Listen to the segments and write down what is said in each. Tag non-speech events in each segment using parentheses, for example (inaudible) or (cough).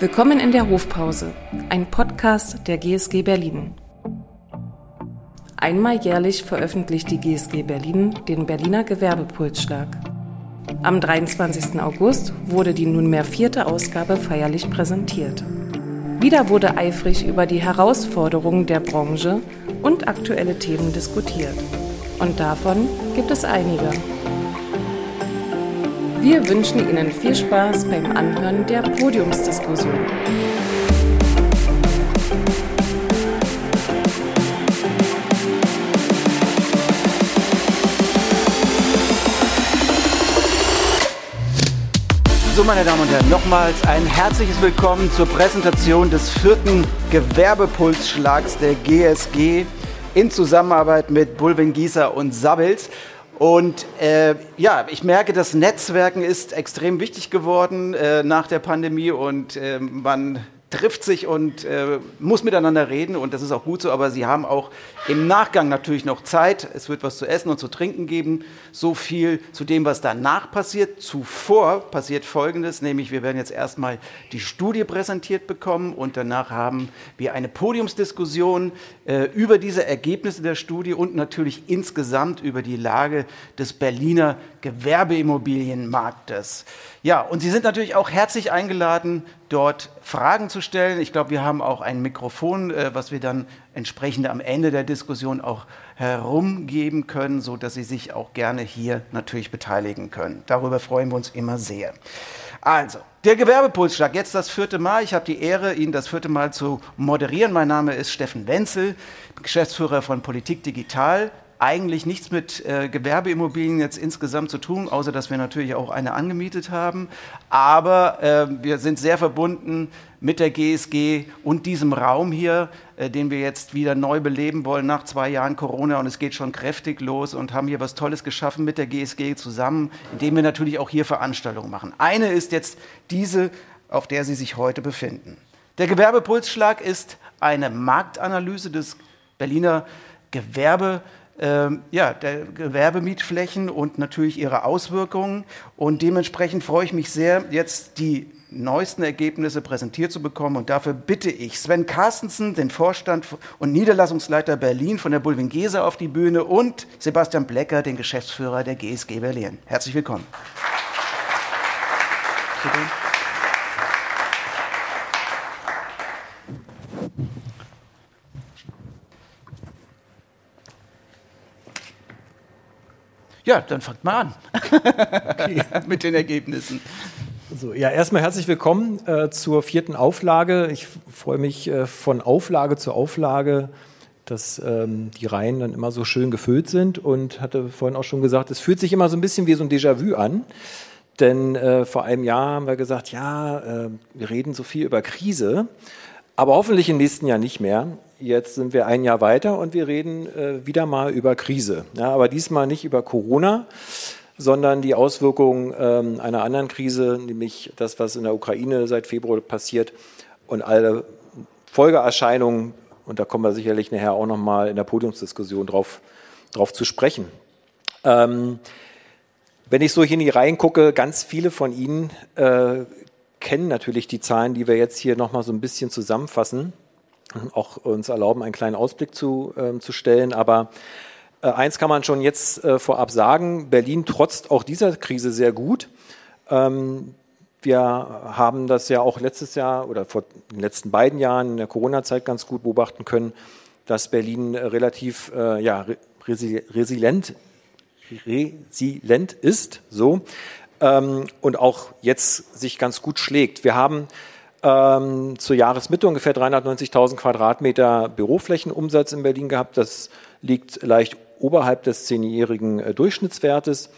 Willkommen in der Hofpause, ein Podcast der GSG Berlin. Einmal jährlich veröffentlicht die GSG Berlin den Berliner Gewerbepulsschlag. Am 23. August wurde die nunmehr vierte Ausgabe feierlich präsentiert. Wieder wurde eifrig über die Herausforderungen der Branche und aktuelle Themen diskutiert. Und davon gibt es einige. Wir wünschen Ihnen viel Spaß beim Anhören der Podiumsdiskussion. So, meine Damen und Herren, nochmals ein herzliches Willkommen zur Präsentation des vierten Gewerbepulsschlags der GSG in Zusammenarbeit mit Bulwin Gießer und Sabbels. Und äh, ja, ich merke, das Netzwerken ist extrem wichtig geworden äh, nach der Pandemie und äh, man trifft sich und äh, muss miteinander reden und das ist auch gut so, aber sie haben auch im Nachgang natürlich noch Zeit. Es wird was zu essen und zu trinken geben. So viel zu dem, was danach passiert. Zuvor passiert Folgendes, nämlich wir werden jetzt erstmal die Studie präsentiert bekommen und danach haben wir eine Podiumsdiskussion über diese Ergebnisse der Studie und natürlich insgesamt über die Lage des Berliner Gewerbeimmobilienmarktes. Ja, und Sie sind natürlich auch herzlich eingeladen, dort Fragen zu stellen. Ich glaube, wir haben auch ein Mikrofon, äh, was wir dann entsprechend am Ende der Diskussion auch herumgeben können, so dass Sie sich auch gerne hier natürlich beteiligen können. Darüber freuen wir uns immer sehr. Also, der Gewerbepulsschlag, jetzt das vierte Mal. Ich habe die Ehre, Ihnen das vierte Mal zu moderieren. Mein Name ist Steffen Wenzel, Geschäftsführer von Politik Digital eigentlich nichts mit äh, Gewerbeimmobilien jetzt insgesamt zu tun, außer dass wir natürlich auch eine angemietet haben. Aber äh, wir sind sehr verbunden mit der GSG und diesem Raum hier, äh, den wir jetzt wieder neu beleben wollen nach zwei Jahren Corona. Und es geht schon kräftig los und haben hier was Tolles geschaffen mit der GSG zusammen, indem wir natürlich auch hier Veranstaltungen machen. Eine ist jetzt diese, auf der Sie sich heute befinden. Der Gewerbepulsschlag ist eine Marktanalyse des Berliner Gewerbe ähm, ja, der Gewerbemietflächen und natürlich ihre Auswirkungen. Und dementsprechend freue ich mich sehr, jetzt die neuesten Ergebnisse präsentiert zu bekommen. Und dafür bitte ich Sven Carstensen, den Vorstand und Niederlassungsleiter Berlin von der Bulwingese auf die Bühne und Sebastian Blecker, den Geschäftsführer der GSG Berlin. Herzlich willkommen. Ja, dann fangt mal an okay. (laughs) mit den Ergebnissen. So, ja, erstmal herzlich willkommen äh, zur vierten Auflage. Ich freue mich äh, von Auflage zu Auflage, dass ähm, die Reihen dann immer so schön gefüllt sind und hatte vorhin auch schon gesagt, es fühlt sich immer so ein bisschen wie so ein Déjà-vu an. Denn äh, vor einem Jahr haben wir gesagt, ja, äh, wir reden so viel über Krise, aber hoffentlich im nächsten Jahr nicht mehr. Jetzt sind wir ein Jahr weiter und wir reden äh, wieder mal über Krise. Ja, aber diesmal nicht über Corona, sondern die Auswirkungen ähm, einer anderen Krise, nämlich das, was in der Ukraine seit Februar passiert und alle Folgeerscheinungen. Und da kommen wir sicherlich nachher auch noch mal in der Podiumsdiskussion drauf, drauf zu sprechen. Ähm, wenn ich so hier in die Reihen gucke, ganz viele von Ihnen äh, kennen natürlich die Zahlen, die wir jetzt hier noch mal so ein bisschen zusammenfassen auch uns erlauben, einen kleinen Ausblick zu, äh, zu stellen. Aber eins kann man schon jetzt äh, vorab sagen, Berlin trotzt auch dieser Krise sehr gut. Ähm, wir haben das ja auch letztes Jahr oder vor den letzten beiden Jahren in der Corona-Zeit ganz gut beobachten können, dass Berlin relativ äh, ja, resilient, resilient ist so, ähm, und auch jetzt sich ganz gut schlägt. Wir haben ähm, zur Jahresmitte ungefähr 390.000 Quadratmeter Büroflächenumsatz in Berlin gehabt. Das liegt leicht oberhalb des zehnjährigen äh, Durchschnittswertes.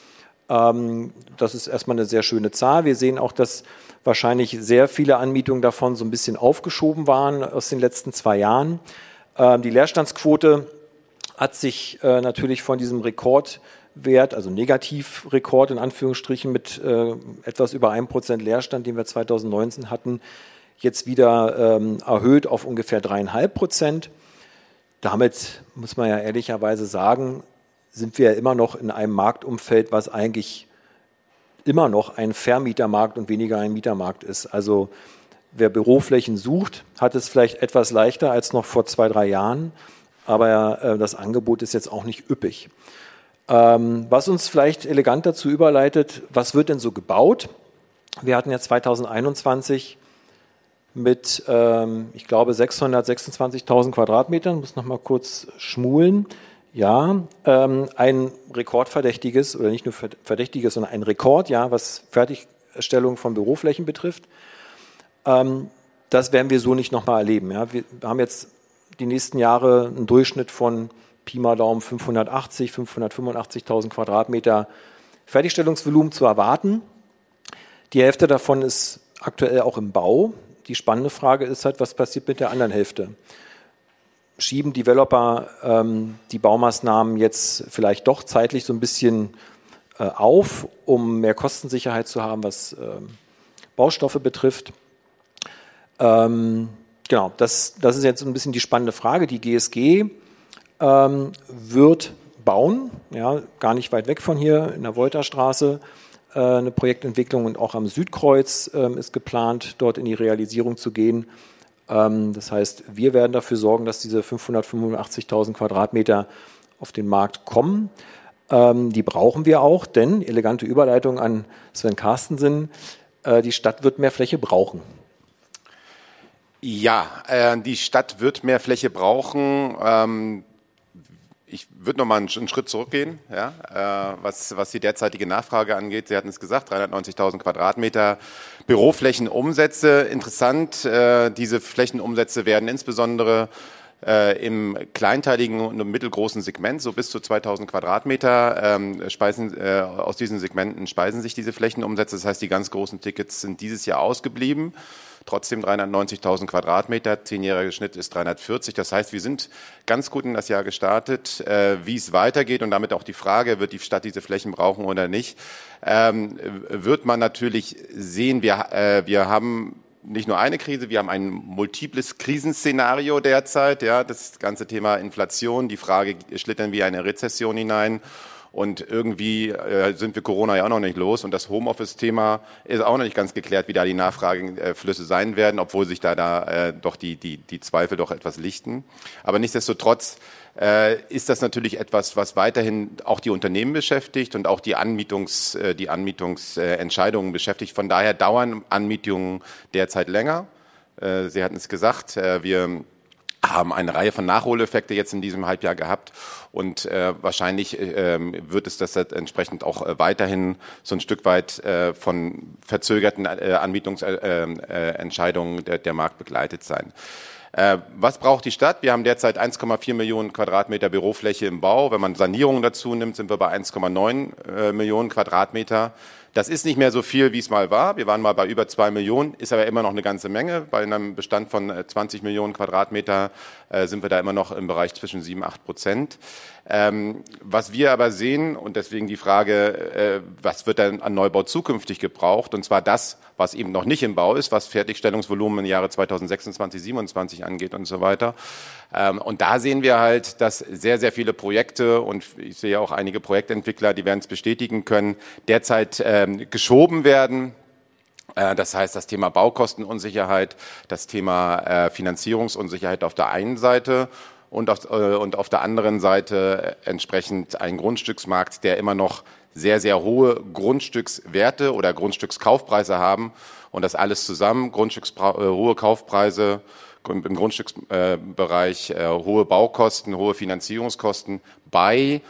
Ähm, das ist erstmal eine sehr schöne Zahl. Wir sehen auch, dass wahrscheinlich sehr viele Anmietungen davon so ein bisschen aufgeschoben waren aus den letzten zwei Jahren. Ähm, die Leerstandsquote hat sich äh, natürlich von diesem Rekordwert, also Negativrekord in Anführungsstrichen mit äh, etwas über einem Prozent Leerstand, den wir 2019 hatten, jetzt wieder ähm, erhöht auf ungefähr dreieinhalb Prozent. Damit muss man ja ehrlicherweise sagen, sind wir ja immer noch in einem Marktumfeld, was eigentlich immer noch ein Vermietermarkt und weniger ein Mietermarkt ist. Also wer Büroflächen sucht, hat es vielleicht etwas leichter als noch vor zwei, drei Jahren, aber äh, das Angebot ist jetzt auch nicht üppig. Ähm, was uns vielleicht elegant dazu überleitet, was wird denn so gebaut? Wir hatten ja 2021 mit, ähm, ich glaube, 626.000 Quadratmetern, muss noch mal kurz schmulen. Ja, ähm, ein rekordverdächtiges oder nicht nur verdächtiges, sondern ein Rekord, ja, was Fertigstellung von Büroflächen betrifft. Ähm, das werden wir so nicht nochmal erleben. Ja. Wir haben jetzt die nächsten Jahre einen Durchschnitt von Pi mal Daumen 580, 585.000 Quadratmeter Fertigstellungsvolumen zu erwarten. Die Hälfte davon ist aktuell auch im Bau. Die spannende Frage ist halt, was passiert mit der anderen Hälfte? Schieben Developer ähm, die Baumaßnahmen jetzt vielleicht doch zeitlich so ein bisschen äh, auf, um mehr Kostensicherheit zu haben, was ähm, Baustoffe betrifft? Ähm, genau, das, das ist jetzt ein bisschen die spannende Frage. Die GSG ähm, wird bauen, ja, gar nicht weit weg von hier in der Wolterstraße eine Projektentwicklung und auch am Südkreuz ähm, ist geplant, dort in die Realisierung zu gehen. Ähm, das heißt, wir werden dafür sorgen, dass diese 585.000 Quadratmeter auf den Markt kommen. Ähm, die brauchen wir auch, denn elegante Überleitung an Sven Carstensen, äh, die Stadt wird mehr Fläche brauchen. Ja, äh, die Stadt wird mehr Fläche brauchen. Ich würde noch mal einen, einen, Schritt zurückgehen, ja, äh, was, was die derzeitige Nachfrage angeht. Sie hatten es gesagt, 390.000 Quadratmeter Büroflächenumsätze. Interessant, äh, diese Flächenumsätze werden insbesondere äh, im kleinteiligen und mittelgroßen Segment, so bis zu 2000 Quadratmeter, ähm, speisen, äh, aus diesen Segmenten speisen sich diese Flächenumsätze. Das heißt, die ganz großen Tickets sind dieses Jahr ausgeblieben. Trotzdem 390.000 Quadratmeter, zehnjähriger Schnitt ist 340. Das heißt, wir sind ganz gut in das Jahr gestartet. Äh, wie es weitergeht und damit auch die Frage, wird die Stadt diese Flächen brauchen oder nicht, ähm, wird man natürlich sehen. Wir, äh, wir haben nicht nur eine Krise, wir haben ein multiples Krisenszenario derzeit. Ja, das ganze Thema Inflation, die Frage, schlittern wir eine Rezession hinein? Und irgendwie äh, sind wir Corona ja auch noch nicht los. Und das Homeoffice-Thema ist auch noch nicht ganz geklärt, wie da die Nachfrageflüsse sein werden, obwohl sich da, da äh, doch die, die, die Zweifel doch etwas lichten. Aber nichtsdestotrotz äh, ist das natürlich etwas, was weiterhin auch die Unternehmen beschäftigt und auch die Anmietungs, äh, die Anmietungsentscheidungen beschäftigt. Von daher dauern Anmietungen derzeit länger. Äh, Sie hatten es gesagt, äh, wir haben eine Reihe von Nachholeffekte jetzt in diesem Halbjahr gehabt und äh, wahrscheinlich äh, wird es das entsprechend auch äh, weiterhin so ein Stück weit äh, von verzögerten äh, Anmietungsentscheidungen äh, der, der Markt begleitet sein. Äh, was braucht die Stadt? Wir haben derzeit 1,4 Millionen Quadratmeter Bürofläche im Bau. Wenn man Sanierungen dazu nimmt, sind wir bei 1,9 äh, Millionen Quadratmeter. Das ist nicht mehr so viel, wie es mal war. Wir waren mal bei über zwei Millionen, ist aber immer noch eine ganze Menge. Bei einem Bestand von 20 äh, Millionen Quadratmeter äh, sind wir da immer noch im Bereich zwischen 7, 8 Prozent. Ähm, was wir aber sehen, und deswegen die Frage, äh, was wird denn an Neubau zukünftig gebraucht? Und zwar das, was eben noch nicht im Bau ist, was Fertigstellungsvolumen im Jahre 2026, 2027 angeht und so weiter. Ähm, und da sehen wir halt, dass sehr, sehr viele Projekte und ich sehe auch einige Projektentwickler, die werden es bestätigen können, derzeit ähm, geschoben werden. Äh, das heißt, das Thema Baukostenunsicherheit, das Thema äh, Finanzierungsunsicherheit auf der einen Seite und auf, äh, und auf der anderen Seite entsprechend ein Grundstücksmarkt, der immer noch sehr, sehr hohe Grundstückswerte oder Grundstückskaufpreise haben. Und das alles zusammen, hohe Kaufpreise, im Grundstücksbereich hohe Baukosten, hohe Finanzierungskosten bei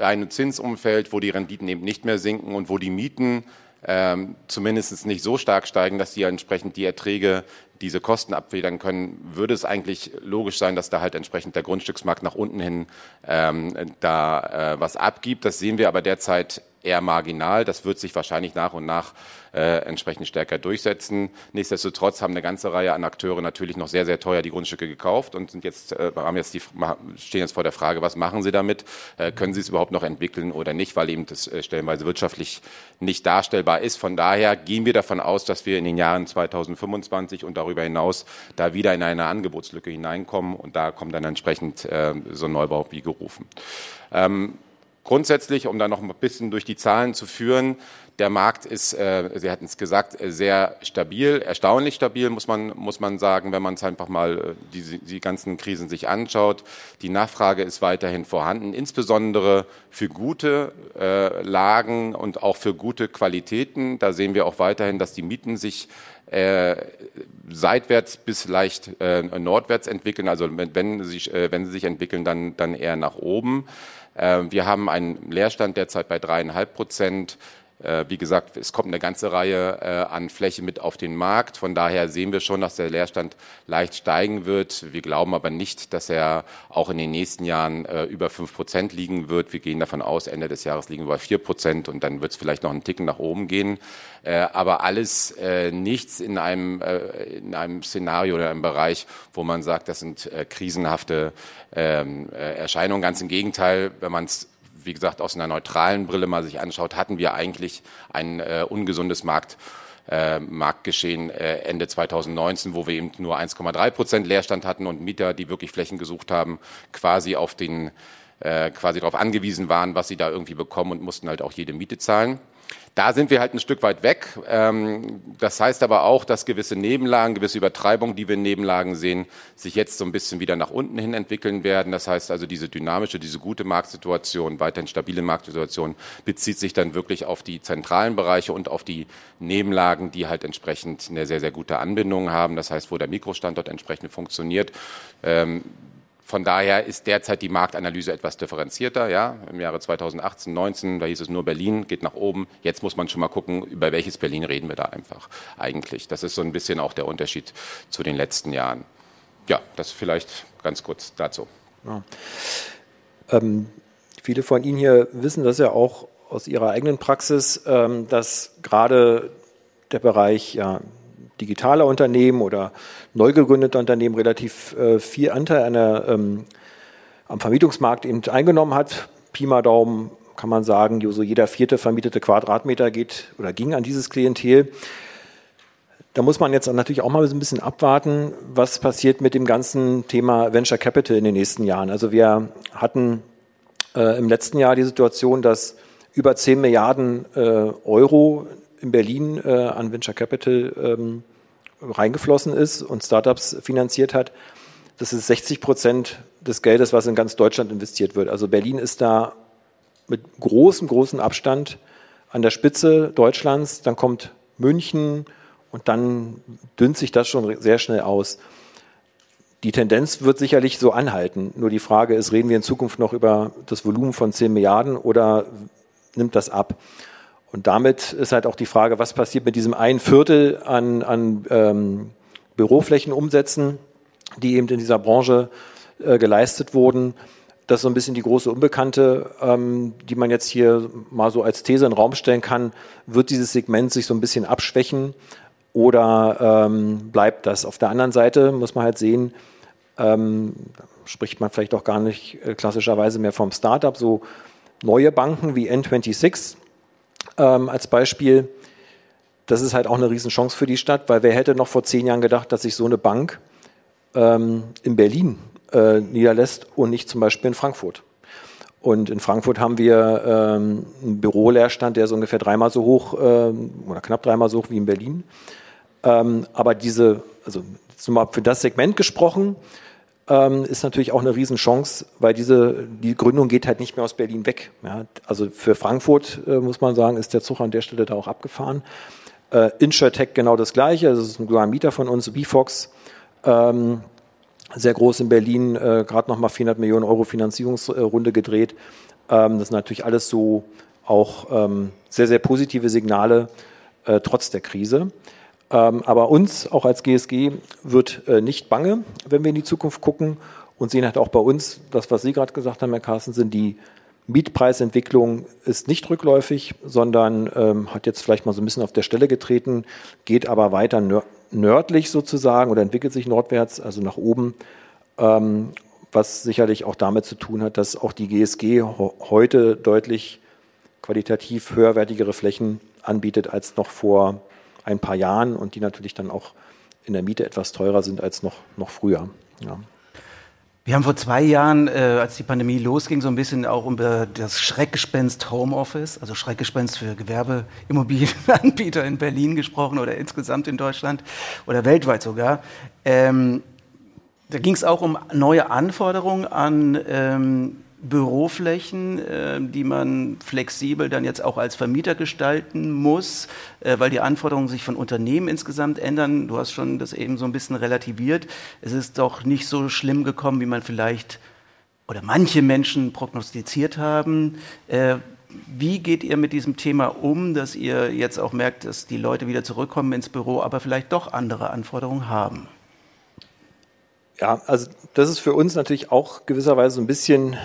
einem Zinsumfeld, wo die Renditen eben nicht mehr sinken und wo die Mieten ähm, zumindest nicht so stark steigen, dass sie entsprechend die Erträge diese Kosten abfedern können, würde es eigentlich logisch sein, dass da halt entsprechend der Grundstücksmarkt nach unten hin ähm, da äh, was abgibt. Das sehen wir aber derzeit eher marginal. Das wird sich wahrscheinlich nach und nach äh, entsprechend stärker durchsetzen. Nichtsdestotrotz haben eine ganze Reihe an Akteure natürlich noch sehr, sehr teuer die Grundstücke gekauft und sind jetzt, äh, haben jetzt die, stehen jetzt vor der Frage, was machen sie damit? Äh, können sie es überhaupt noch entwickeln oder nicht, weil eben das äh, stellenweise wirtschaftlich nicht darstellbar ist. Von daher gehen wir davon aus, dass wir in den Jahren 2025 und darüber hinaus da wieder in eine Angebotslücke hineinkommen und da kommt dann entsprechend äh, so ein Neubau wie gerufen. Ähm, grundsätzlich, um da noch ein bisschen durch die Zahlen zu führen, der Markt ist, äh, Sie hatten es gesagt, sehr stabil, erstaunlich stabil, muss man, muss man sagen, wenn man es einfach mal äh, die, die ganzen Krisen sich anschaut. Die Nachfrage ist weiterhin vorhanden, insbesondere für gute äh, Lagen und auch für gute Qualitäten. Da sehen wir auch weiterhin, dass die Mieten sich äh, seitwärts bis leicht äh, nordwärts entwickeln. Also wenn, wenn, sie, äh, wenn sie sich entwickeln, dann, dann eher nach oben. Äh, wir haben einen Leerstand derzeit bei dreieinhalb Prozent. Äh, wie gesagt, es kommt eine ganze Reihe äh, an Fläche mit auf den Markt. Von daher sehen wir schon, dass der Leerstand leicht steigen wird. Wir glauben aber nicht, dass er auch in den nächsten Jahren äh, über fünf Prozent liegen wird. Wir gehen davon aus, Ende des Jahres liegen wir bei vier Prozent und dann wird es vielleicht noch einen Ticken nach oben gehen. Aber alles nichts in einem, in einem Szenario oder einem Bereich, wo man sagt, das sind krisenhafte ähm, Erscheinungen. Ganz im Gegenteil, wenn man es wie gesagt, aus einer neutralen Brille mal sich anschaut, hatten wir eigentlich ein äh, ungesundes Markt, äh, Marktgeschehen äh, Ende 2019, wo wir eben nur 1,3 Prozent Leerstand hatten und Mieter, die wirklich Flächen gesucht haben, quasi auf den äh, quasi darauf angewiesen waren, was sie da irgendwie bekommen und mussten halt auch jede Miete zahlen. Da sind wir halt ein Stück weit weg. Ähm, das heißt aber auch, dass gewisse Nebenlagen, gewisse Übertreibungen, die wir in Nebenlagen sehen, sich jetzt so ein bisschen wieder nach unten hin entwickeln werden. Das heißt also, diese dynamische, diese gute Marktsituation, weiterhin stabile Marktsituation bezieht sich dann wirklich auf die zentralen Bereiche und auf die Nebenlagen, die halt entsprechend eine sehr, sehr gute Anbindung haben. Das heißt, wo der Mikrostandort entsprechend funktioniert. Von daher ist derzeit die Marktanalyse etwas differenzierter. Ja? Im Jahre 2018, 19, da hieß es nur Berlin, geht nach oben. Jetzt muss man schon mal gucken, über welches Berlin reden wir da einfach eigentlich. Das ist so ein bisschen auch der Unterschied zu den letzten Jahren. Ja, das vielleicht ganz kurz dazu. Ja. Ähm, viele von Ihnen hier wissen das ja auch aus Ihrer eigenen Praxis, ähm, dass gerade der Bereich ja, digitaler Unternehmen oder neu gegründete Unternehmen relativ äh, viel Anteil an der, ähm, am Vermietungsmarkt eben eingenommen hat. Pi mal Daumen kann man sagen, so jeder vierte vermietete Quadratmeter geht oder ging an dieses Klientel. Da muss man jetzt natürlich auch mal ein bisschen abwarten, was passiert mit dem ganzen Thema Venture Capital in den nächsten Jahren. Also wir hatten äh, im letzten Jahr die Situation, dass über 10 Milliarden äh, Euro in Berlin äh, an Venture Capital ähm, reingeflossen ist und Startups finanziert hat. Das ist 60 Prozent des Geldes, was in ganz Deutschland investiert wird. Also Berlin ist da mit großem, großem Abstand an der Spitze Deutschlands. Dann kommt München und dann dünnt sich das schon sehr schnell aus. Die Tendenz wird sicherlich so anhalten. Nur die Frage ist, reden wir in Zukunft noch über das Volumen von 10 Milliarden oder nimmt das ab? Und damit ist halt auch die Frage, was passiert mit diesem ein Viertel an, an ähm, Büroflächenumsätzen, die eben in dieser Branche äh, geleistet wurden. Das ist so ein bisschen die große Unbekannte, ähm, die man jetzt hier mal so als These in den Raum stellen kann. Wird dieses Segment sich so ein bisschen abschwächen oder ähm, bleibt das? Auf der anderen Seite muss man halt sehen, ähm, spricht man vielleicht auch gar nicht äh, klassischerweise mehr vom Startup, so neue Banken wie N26 ähm, als Beispiel. Das ist halt auch eine Riesenchance für die Stadt, weil wer hätte noch vor zehn Jahren gedacht, dass sich so eine Bank ähm, in Berlin äh, niederlässt und nicht zum Beispiel in Frankfurt. Und in Frankfurt haben wir ähm, einen Büroleerstand, der ist ungefähr dreimal so hoch ähm, oder knapp dreimal so hoch wie in Berlin. Ähm, aber diese, also zumal für das Segment gesprochen, ähm, ist natürlich auch eine Riesenchance, weil diese, die Gründung geht halt nicht mehr aus Berlin weg. Ja, also für Frankfurt, äh, muss man sagen, ist der Zug an der Stelle da auch abgefahren. Äh, InsurTech genau das Gleiche, das ist ein globaler Mieter von uns, VFox, ähm, sehr groß in Berlin, äh, gerade nochmal 400 Millionen Euro Finanzierungsrunde gedreht. Ähm, das sind natürlich alles so auch ähm, sehr, sehr positive Signale, äh, trotz der Krise. Ähm, aber uns, auch als GSG, wird äh, nicht bange, wenn wir in die Zukunft gucken und sehen halt auch bei uns, das, was Sie gerade gesagt haben, Herr Carsten, sind die Mietpreisentwicklung ist nicht rückläufig, sondern ähm, hat jetzt vielleicht mal so ein bisschen auf der Stelle getreten, geht aber weiter nördlich sozusagen oder entwickelt sich nordwärts, also nach oben, ähm, was sicherlich auch damit zu tun hat, dass auch die GSG heute deutlich qualitativ höherwertigere Flächen anbietet als noch vor ein paar Jahren und die natürlich dann auch in der Miete etwas teurer sind als noch, noch früher. Ja. Wir haben vor zwei Jahren, äh, als die Pandemie losging, so ein bisschen auch über das Schreckgespenst Homeoffice, also Schreckgespenst für Gewerbeimmobilienanbieter in Berlin gesprochen oder insgesamt in Deutschland oder weltweit sogar. Ähm, da ging es auch um neue Anforderungen an ähm, Büroflächen, äh, die man flexibel dann jetzt auch als Vermieter gestalten muss, äh, weil die Anforderungen sich von Unternehmen insgesamt ändern. Du hast schon das eben so ein bisschen relativiert. Es ist doch nicht so schlimm gekommen, wie man vielleicht oder manche Menschen prognostiziert haben. Äh, wie geht ihr mit diesem Thema um, dass ihr jetzt auch merkt, dass die Leute wieder zurückkommen ins Büro, aber vielleicht doch andere Anforderungen haben? Ja, also das ist für uns natürlich auch gewisserweise so ein bisschen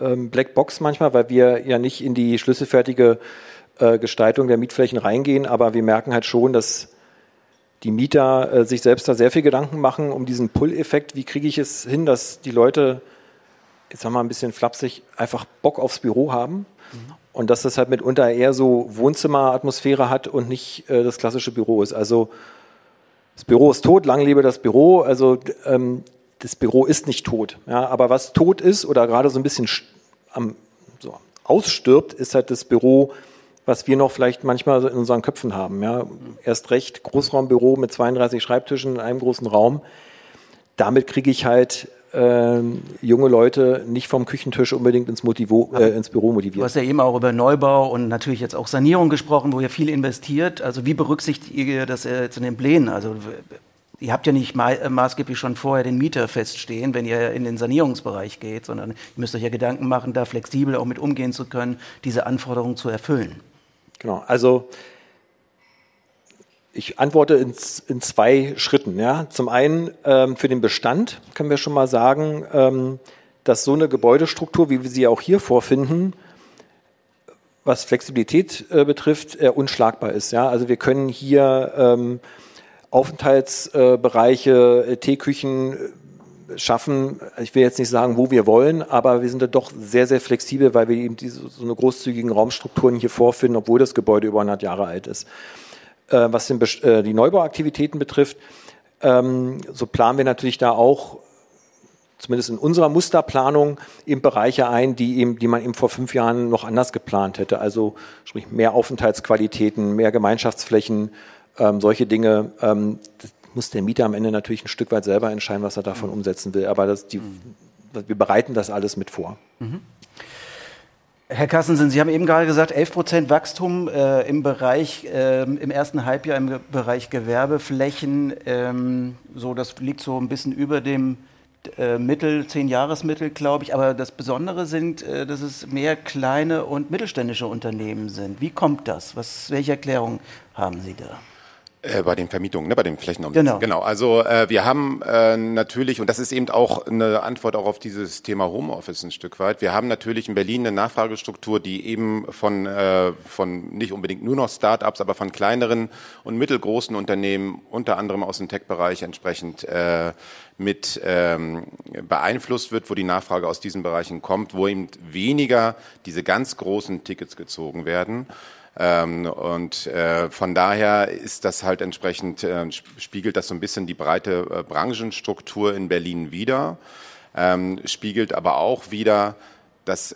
ähm, Blackbox manchmal, weil wir ja nicht in die schlüsselfertige äh, Gestaltung der Mietflächen reingehen, aber wir merken halt schon, dass die Mieter äh, sich selbst da sehr viel Gedanken machen um diesen Pull-Effekt. Wie kriege ich es hin, dass die Leute, jetzt sagen wir mal ein bisschen flapsig, einfach Bock aufs Büro haben? Mhm. Und dass das halt mitunter eher so Wohnzimmeratmosphäre hat und nicht äh, das klassische Büro ist. Also das Büro ist tot, lang lebe das Büro. Also ähm, das Büro ist nicht tot. Ja, aber was tot ist oder gerade so ein bisschen am, so ausstirbt, ist halt das Büro, was wir noch vielleicht manchmal in unseren Köpfen haben. Ja, erst recht Großraumbüro mit 32 Schreibtischen in einem großen Raum. Damit kriege ich halt äh, junge Leute nicht vom Küchentisch unbedingt ins, Motivo, äh, ins Büro motiviert. Du hast ja eben auch über Neubau und natürlich jetzt auch Sanierung gesprochen, wo ihr viel investiert. Also wie berücksichtigt ihr das jetzt in den Plänen? Also Ihr habt ja nicht äh, maßgeblich schon vorher den Mieter feststehen, wenn ihr in den Sanierungsbereich geht, sondern ihr müsst euch ja Gedanken machen, da flexibel auch mit umgehen zu können, diese Anforderungen zu erfüllen. Genau, also ich antworte in, in zwei Schritten. Ja. Zum einen ähm, für den Bestand können wir schon mal sagen, ähm, dass so eine Gebäudestruktur, wie wir sie auch hier vorfinden, was Flexibilität äh, betrifft, äh, unschlagbar ist. Ja. Also wir können hier ähm, Aufenthaltsbereiche, äh, Teeküchen äh, schaffen. Ich will jetzt nicht sagen, wo wir wollen, aber wir sind da doch sehr, sehr flexibel, weil wir eben diese, so eine großzügigen Raumstrukturen hier vorfinden, obwohl das Gebäude über 100 Jahre alt ist. Äh, was den, die Neubauaktivitäten betrifft, ähm, so planen wir natürlich da auch zumindest in unserer Musterplanung eben Bereiche ein, die eben, die man eben vor fünf Jahren noch anders geplant hätte. Also sprich mehr Aufenthaltsqualitäten, mehr Gemeinschaftsflächen, ähm, solche Dinge, ähm, muss der Mieter am Ende natürlich ein Stück weit selber entscheiden, was er davon mhm. umsetzen will. Aber das, die, wir bereiten das alles mit vor. Mhm. Herr Kassensen, Sie haben eben gerade gesagt, 11 Prozent Wachstum äh, im Bereich, äh, im ersten Halbjahr im Bereich Gewerbeflächen. Ähm, so, das liegt so ein bisschen über dem äh, Mittel, Zehn-Jahres-Mittel, glaube ich. Aber das Besondere sind, äh, dass es mehr kleine und mittelständische Unternehmen sind. Wie kommt das? Was, welche Erklärung haben Sie da? Äh, bei den Vermietungen, ne, bei den Flächenumsätzen. Genau. genau. Also äh, wir haben äh, natürlich, und das ist eben auch eine Antwort auch auf dieses Thema Homeoffice ein Stück weit, wir haben natürlich in Berlin eine Nachfragestruktur, die eben von, äh, von nicht unbedingt nur noch Start-ups, aber von kleineren und mittelgroßen Unternehmen, unter anderem aus dem Tech-Bereich entsprechend äh, mit ähm, beeinflusst wird, wo die Nachfrage aus diesen Bereichen kommt, wo eben weniger diese ganz großen Tickets gezogen werden. Ähm, und äh, von daher ist das halt entsprechend, äh, spiegelt das so ein bisschen die breite äh, Branchenstruktur in Berlin wider, ähm, spiegelt aber auch wieder, dass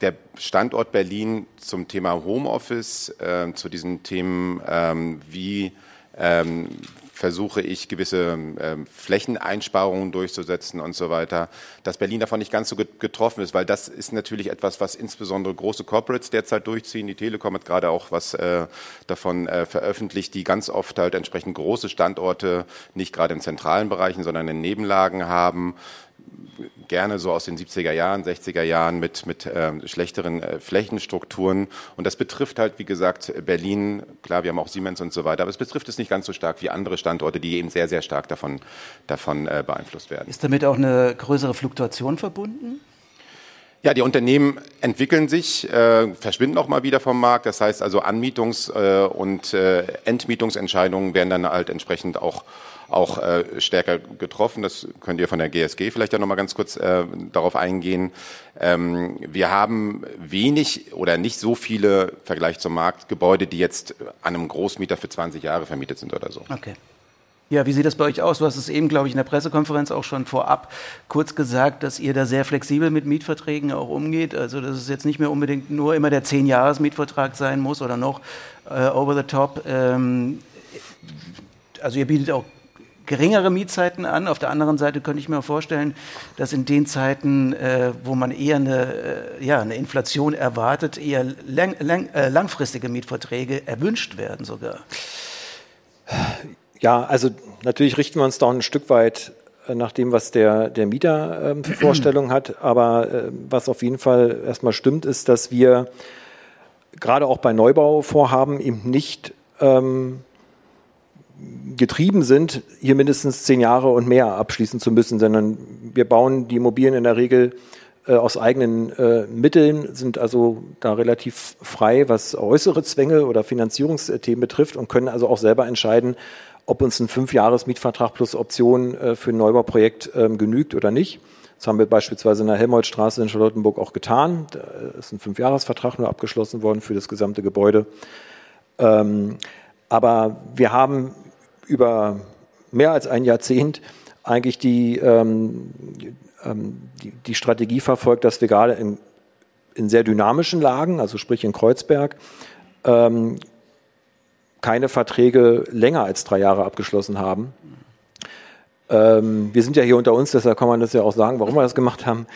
der Standort Berlin zum Thema Homeoffice, äh, zu diesen Themen ähm, wie ähm, versuche ich gewisse ähm, Flächeneinsparungen durchzusetzen und so weiter, dass Berlin davon nicht ganz so getroffen ist, weil das ist natürlich etwas, was insbesondere große Corporates derzeit durchziehen. Die Telekom hat gerade auch was äh, davon äh, veröffentlicht, die ganz oft halt entsprechend große Standorte nicht gerade in zentralen Bereichen, sondern in Nebenlagen haben gerne so aus den 70er Jahren, 60er Jahren mit, mit äh, schlechteren äh, Flächenstrukturen. Und das betrifft halt, wie gesagt, Berlin, klar, wir haben auch Siemens und so weiter, aber es betrifft es nicht ganz so stark wie andere Standorte, die eben sehr, sehr stark davon, davon äh, beeinflusst werden. Ist damit auch eine größere Fluktuation verbunden? Ja, die Unternehmen entwickeln sich, äh, verschwinden auch mal wieder vom Markt. Das heißt also Anmietungs- äh, und äh, Entmietungsentscheidungen werden dann halt entsprechend auch auch äh, stärker getroffen. Das könnt ihr von der GSG vielleicht ja nochmal ganz kurz äh, darauf eingehen. Ähm, wir haben wenig oder nicht so viele Vergleich zum Markt Gebäude, die jetzt an einem Großmieter für 20 Jahre vermietet sind oder so. Okay. Ja, wie sieht das bei euch aus? Du hast es eben, glaube ich, in der Pressekonferenz auch schon vorab kurz gesagt, dass ihr da sehr flexibel mit Mietverträgen auch umgeht. Also, dass es jetzt nicht mehr unbedingt nur immer der 10-Jahres-Mietvertrag sein muss oder noch äh, over the top. Ähm, also, ihr bietet auch geringere Mietzeiten an. Auf der anderen Seite könnte ich mir vorstellen, dass in den Zeiten, äh, wo man eher eine, äh, ja, eine Inflation erwartet, eher lang, lang, äh, langfristige Mietverträge erwünscht werden sogar. Ja, also natürlich richten wir uns da ein Stück weit äh, nach dem, was der, der Mieter ähm, für Vorstellungen hat. Aber äh, was auf jeden Fall erstmal stimmt, ist, dass wir gerade auch bei Neubauvorhaben eben nicht ähm, getrieben sind, hier mindestens zehn Jahre und mehr abschließen zu müssen, sondern wir bauen die Immobilien in der Regel äh, aus eigenen äh, Mitteln, sind also da relativ frei, was äußere Zwänge oder Finanzierungsthemen betrifft und können also auch selber entscheiden, ob uns ein Fünfjahres-Mietvertrag plus Option äh, für ein Neubauprojekt ähm, genügt oder nicht. Das haben wir beispielsweise in der Helmholtzstraße in Charlottenburg auch getan. Da ist ein Fünfjahresvertrag nur abgeschlossen worden für das gesamte Gebäude. Ähm, aber wir haben über mehr als ein Jahrzehnt eigentlich die, ähm, die, die, Strategie verfolgt, dass wir gerade in, in sehr dynamischen Lagen, also sprich in Kreuzberg, keine Verträge länger als drei Jahre abgeschlossen haben. Ähm, wir sind ja hier unter uns, deshalb kann man das ja auch sagen, warum wir das gemacht haben.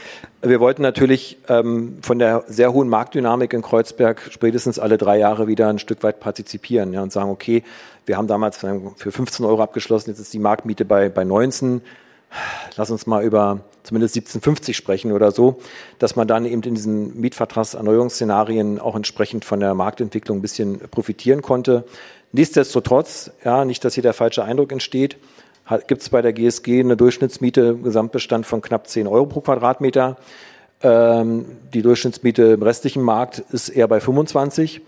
Wir wollten natürlich ähm, von der sehr hohen Marktdynamik in Kreuzberg spätestens alle drei Jahre wieder ein Stück weit partizipieren ja, und sagen, okay, wir haben damals für 15 Euro abgeschlossen, jetzt ist die Marktmiete bei, bei 19 lass uns mal über zumindest 1750 sprechen oder so, dass man dann eben in diesen Mietvertragserneuerungsszenarien auch entsprechend von der Marktentwicklung ein bisschen profitieren konnte. Nichtsdestotrotz, ja, nicht, dass hier der falsche Eindruck entsteht, gibt es bei der GSG eine Durchschnittsmiete im Gesamtbestand von knapp 10 Euro pro Quadratmeter. Ähm, die Durchschnittsmiete im restlichen Markt ist eher bei 25. Mhm.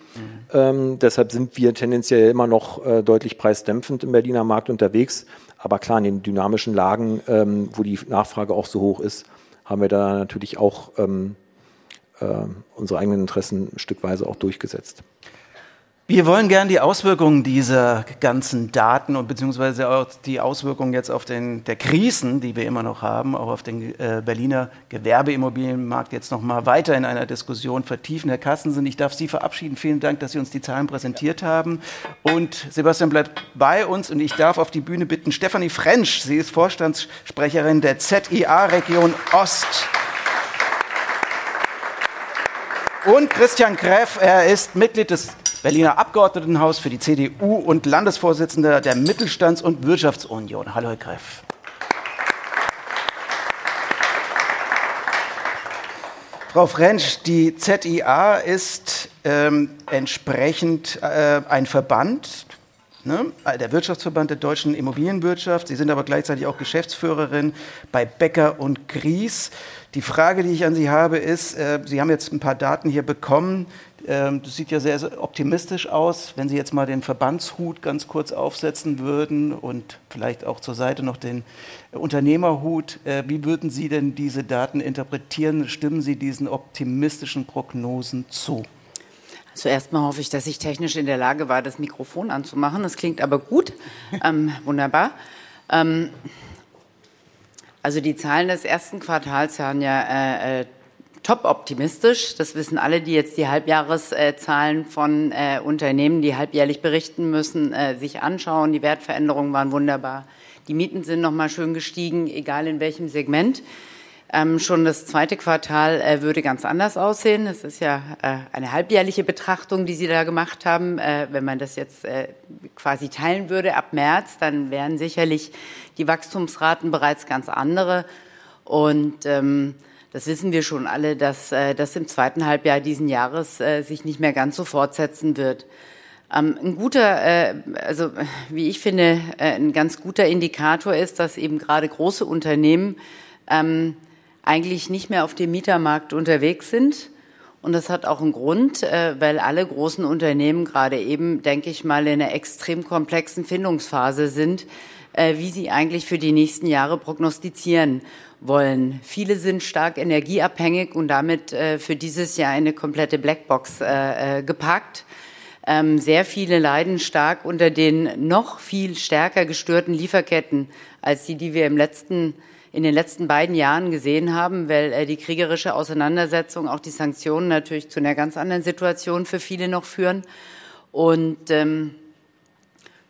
Ähm, deshalb sind wir tendenziell immer noch äh, deutlich preisdämpfend im Berliner Markt unterwegs. Aber klar, in den dynamischen Lagen, ähm, wo die Nachfrage auch so hoch ist, haben wir da natürlich auch ähm, äh, unsere eigenen Interessen stückweise auch durchgesetzt. Wir wollen gerne die Auswirkungen dieser ganzen Daten und beziehungsweise auch die Auswirkungen jetzt auf den der Krisen, die wir immer noch haben, auch auf den äh, Berliner Gewerbeimmobilienmarkt jetzt noch mal weiter in einer Diskussion vertiefen. Herr Kassensen, ich darf Sie verabschieden. Vielen Dank, dass Sie uns die Zahlen präsentiert haben. Und Sebastian bleibt bei uns und ich darf auf die Bühne bitten Stefanie Frensch. Sie ist Vorstandssprecherin der ZIA Region Ost. Und Christian Greff, er ist Mitglied des Berliner Abgeordnetenhaus für die CDU und Landesvorsitzender der Mittelstands- und Wirtschaftsunion. Hallo, Herr Greff. Frau Frensch, die ZIA ist ähm, entsprechend äh, ein Verband, ne, der Wirtschaftsverband der deutschen Immobilienwirtschaft. Sie sind aber gleichzeitig auch Geschäftsführerin bei Becker und Gries. Die Frage, die ich an Sie habe, ist, äh, Sie haben jetzt ein paar Daten hier bekommen. Ähm, das sieht ja sehr, optimistisch aus. Wenn Sie jetzt mal den Verbandshut ganz kurz aufsetzen würden und vielleicht auch zur Seite noch den Unternehmerhut, äh, wie würden Sie denn diese Daten interpretieren? Stimmen Sie diesen optimistischen Prognosen zu? Zuerst also mal hoffe ich, dass ich technisch in der Lage war, das Mikrofon anzumachen. Das klingt aber gut. ähm, wunderbar. Ähm, also die Zahlen des ersten Quartals waren ja äh, äh top optimistisch. Das wissen alle, die jetzt die Halbjahreszahlen von äh, Unternehmen, die halbjährlich berichten müssen, äh, sich anschauen. Die Wertveränderungen waren wunderbar. Die Mieten sind noch mal schön gestiegen, egal in welchem Segment. Ähm, schon das zweite Quartal äh, würde ganz anders aussehen. Das ist ja äh, eine halbjährliche Betrachtung, die Sie da gemacht haben. Äh, wenn man das jetzt äh, quasi teilen würde ab März, dann wären sicherlich die Wachstumsraten bereits ganz andere. Und ähm, das wissen wir schon alle, dass äh, das im zweiten Halbjahr diesen Jahres äh, sich nicht mehr ganz so fortsetzen wird. Ähm, ein guter, äh, also wie ich finde, ein ganz guter Indikator ist, dass eben gerade große Unternehmen ähm, eigentlich nicht mehr auf dem Mietermarkt unterwegs sind. Und das hat auch einen Grund, weil alle großen Unternehmen gerade eben, denke ich mal, in einer extrem komplexen Findungsphase sind, wie sie eigentlich für die nächsten Jahre prognostizieren wollen. Viele sind stark energieabhängig und damit äh, für dieses Jahr eine komplette Blackbox äh, äh, gepackt. Ähm, sehr viele leiden stark unter den noch viel stärker gestörten Lieferketten als die, die wir im letzten in den letzten beiden Jahren gesehen haben, weil äh, die kriegerische Auseinandersetzung, auch die Sanktionen natürlich zu einer ganz anderen Situation für viele noch führen. Und ähm,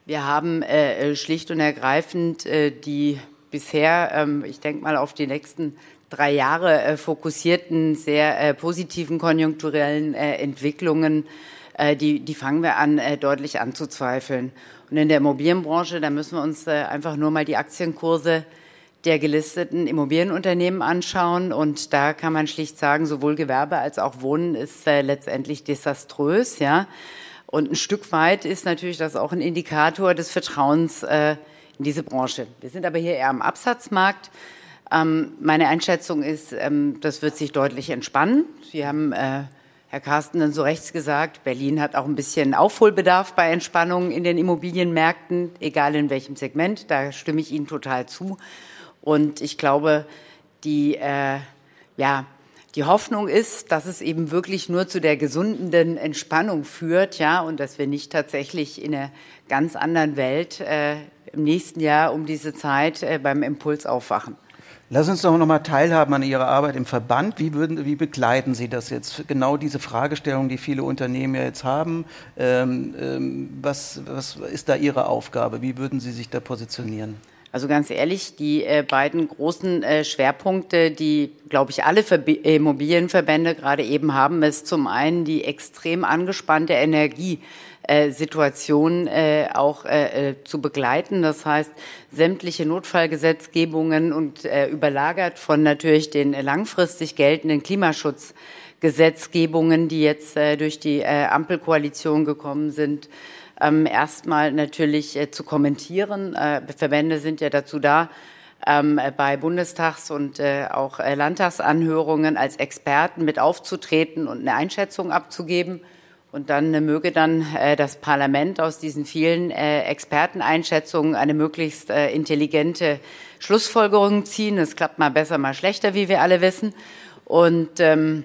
wir haben äh, äh schlicht und ergreifend äh, die bisher, ähm, ich denke mal auf die nächsten drei Jahre äh, fokussierten, sehr äh, positiven konjunkturellen äh, Entwicklungen, die, die fangen wir an, deutlich anzuzweifeln. Und in der Immobilienbranche, da müssen wir uns einfach nur mal die Aktienkurse der gelisteten Immobilienunternehmen anschauen. Und da kann man schlicht sagen, sowohl Gewerbe als auch Wohnen ist letztendlich desaströs. Ja. Und ein Stück weit ist natürlich das auch ein Indikator des Vertrauens äh, in diese Branche. Wir sind aber hier eher am Absatzmarkt. Ähm, meine Einschätzung ist, ähm, das wird sich deutlich entspannen. Sie haben, äh, Herr Carsten, dann so rechts gesagt, Berlin hat auch ein bisschen Aufholbedarf bei Entspannungen in den Immobilienmärkten, egal in welchem Segment. Da stimme ich Ihnen total zu. Und ich glaube, die, äh, ja, die Hoffnung ist, dass es eben wirklich nur zu der gesundenden Entspannung führt, ja, und dass wir nicht tatsächlich in einer ganz anderen Welt äh, im nächsten Jahr um diese Zeit äh, beim Impuls aufwachen. Lass uns doch noch mal teilhaben an Ihrer Arbeit im Verband. Wie, würden, wie begleiten Sie das jetzt? Genau diese Fragestellung, die viele Unternehmen ja jetzt haben. Ähm, ähm, was, was ist da Ihre Aufgabe? Wie würden Sie sich da positionieren? Also ganz ehrlich, die äh, beiden großen äh, Schwerpunkte, die, glaube ich, alle Verbi Immobilienverbände gerade eben haben, ist zum einen die extrem angespannte Energiesituation äh, auch äh, äh, zu begleiten. Das heißt, sämtliche Notfallgesetzgebungen und äh, überlagert von natürlich den langfristig geltenden Klimaschutzgesetzgebungen, die jetzt äh, durch die äh, Ampelkoalition gekommen sind, ähm, erstmal natürlich äh, zu kommentieren. Äh, Verbände sind ja dazu da, ähm, bei Bundestags- und äh, auch äh, Landtagsanhörungen als Experten mit aufzutreten und eine Einschätzung abzugeben. Und dann äh, möge dann äh, das Parlament aus diesen vielen Experteneinschätzungen eine möglichst intelligente Schlussfolgerung ziehen. Es klappt mal besser, mal schlechter, wie wir alle wissen. Und ähm,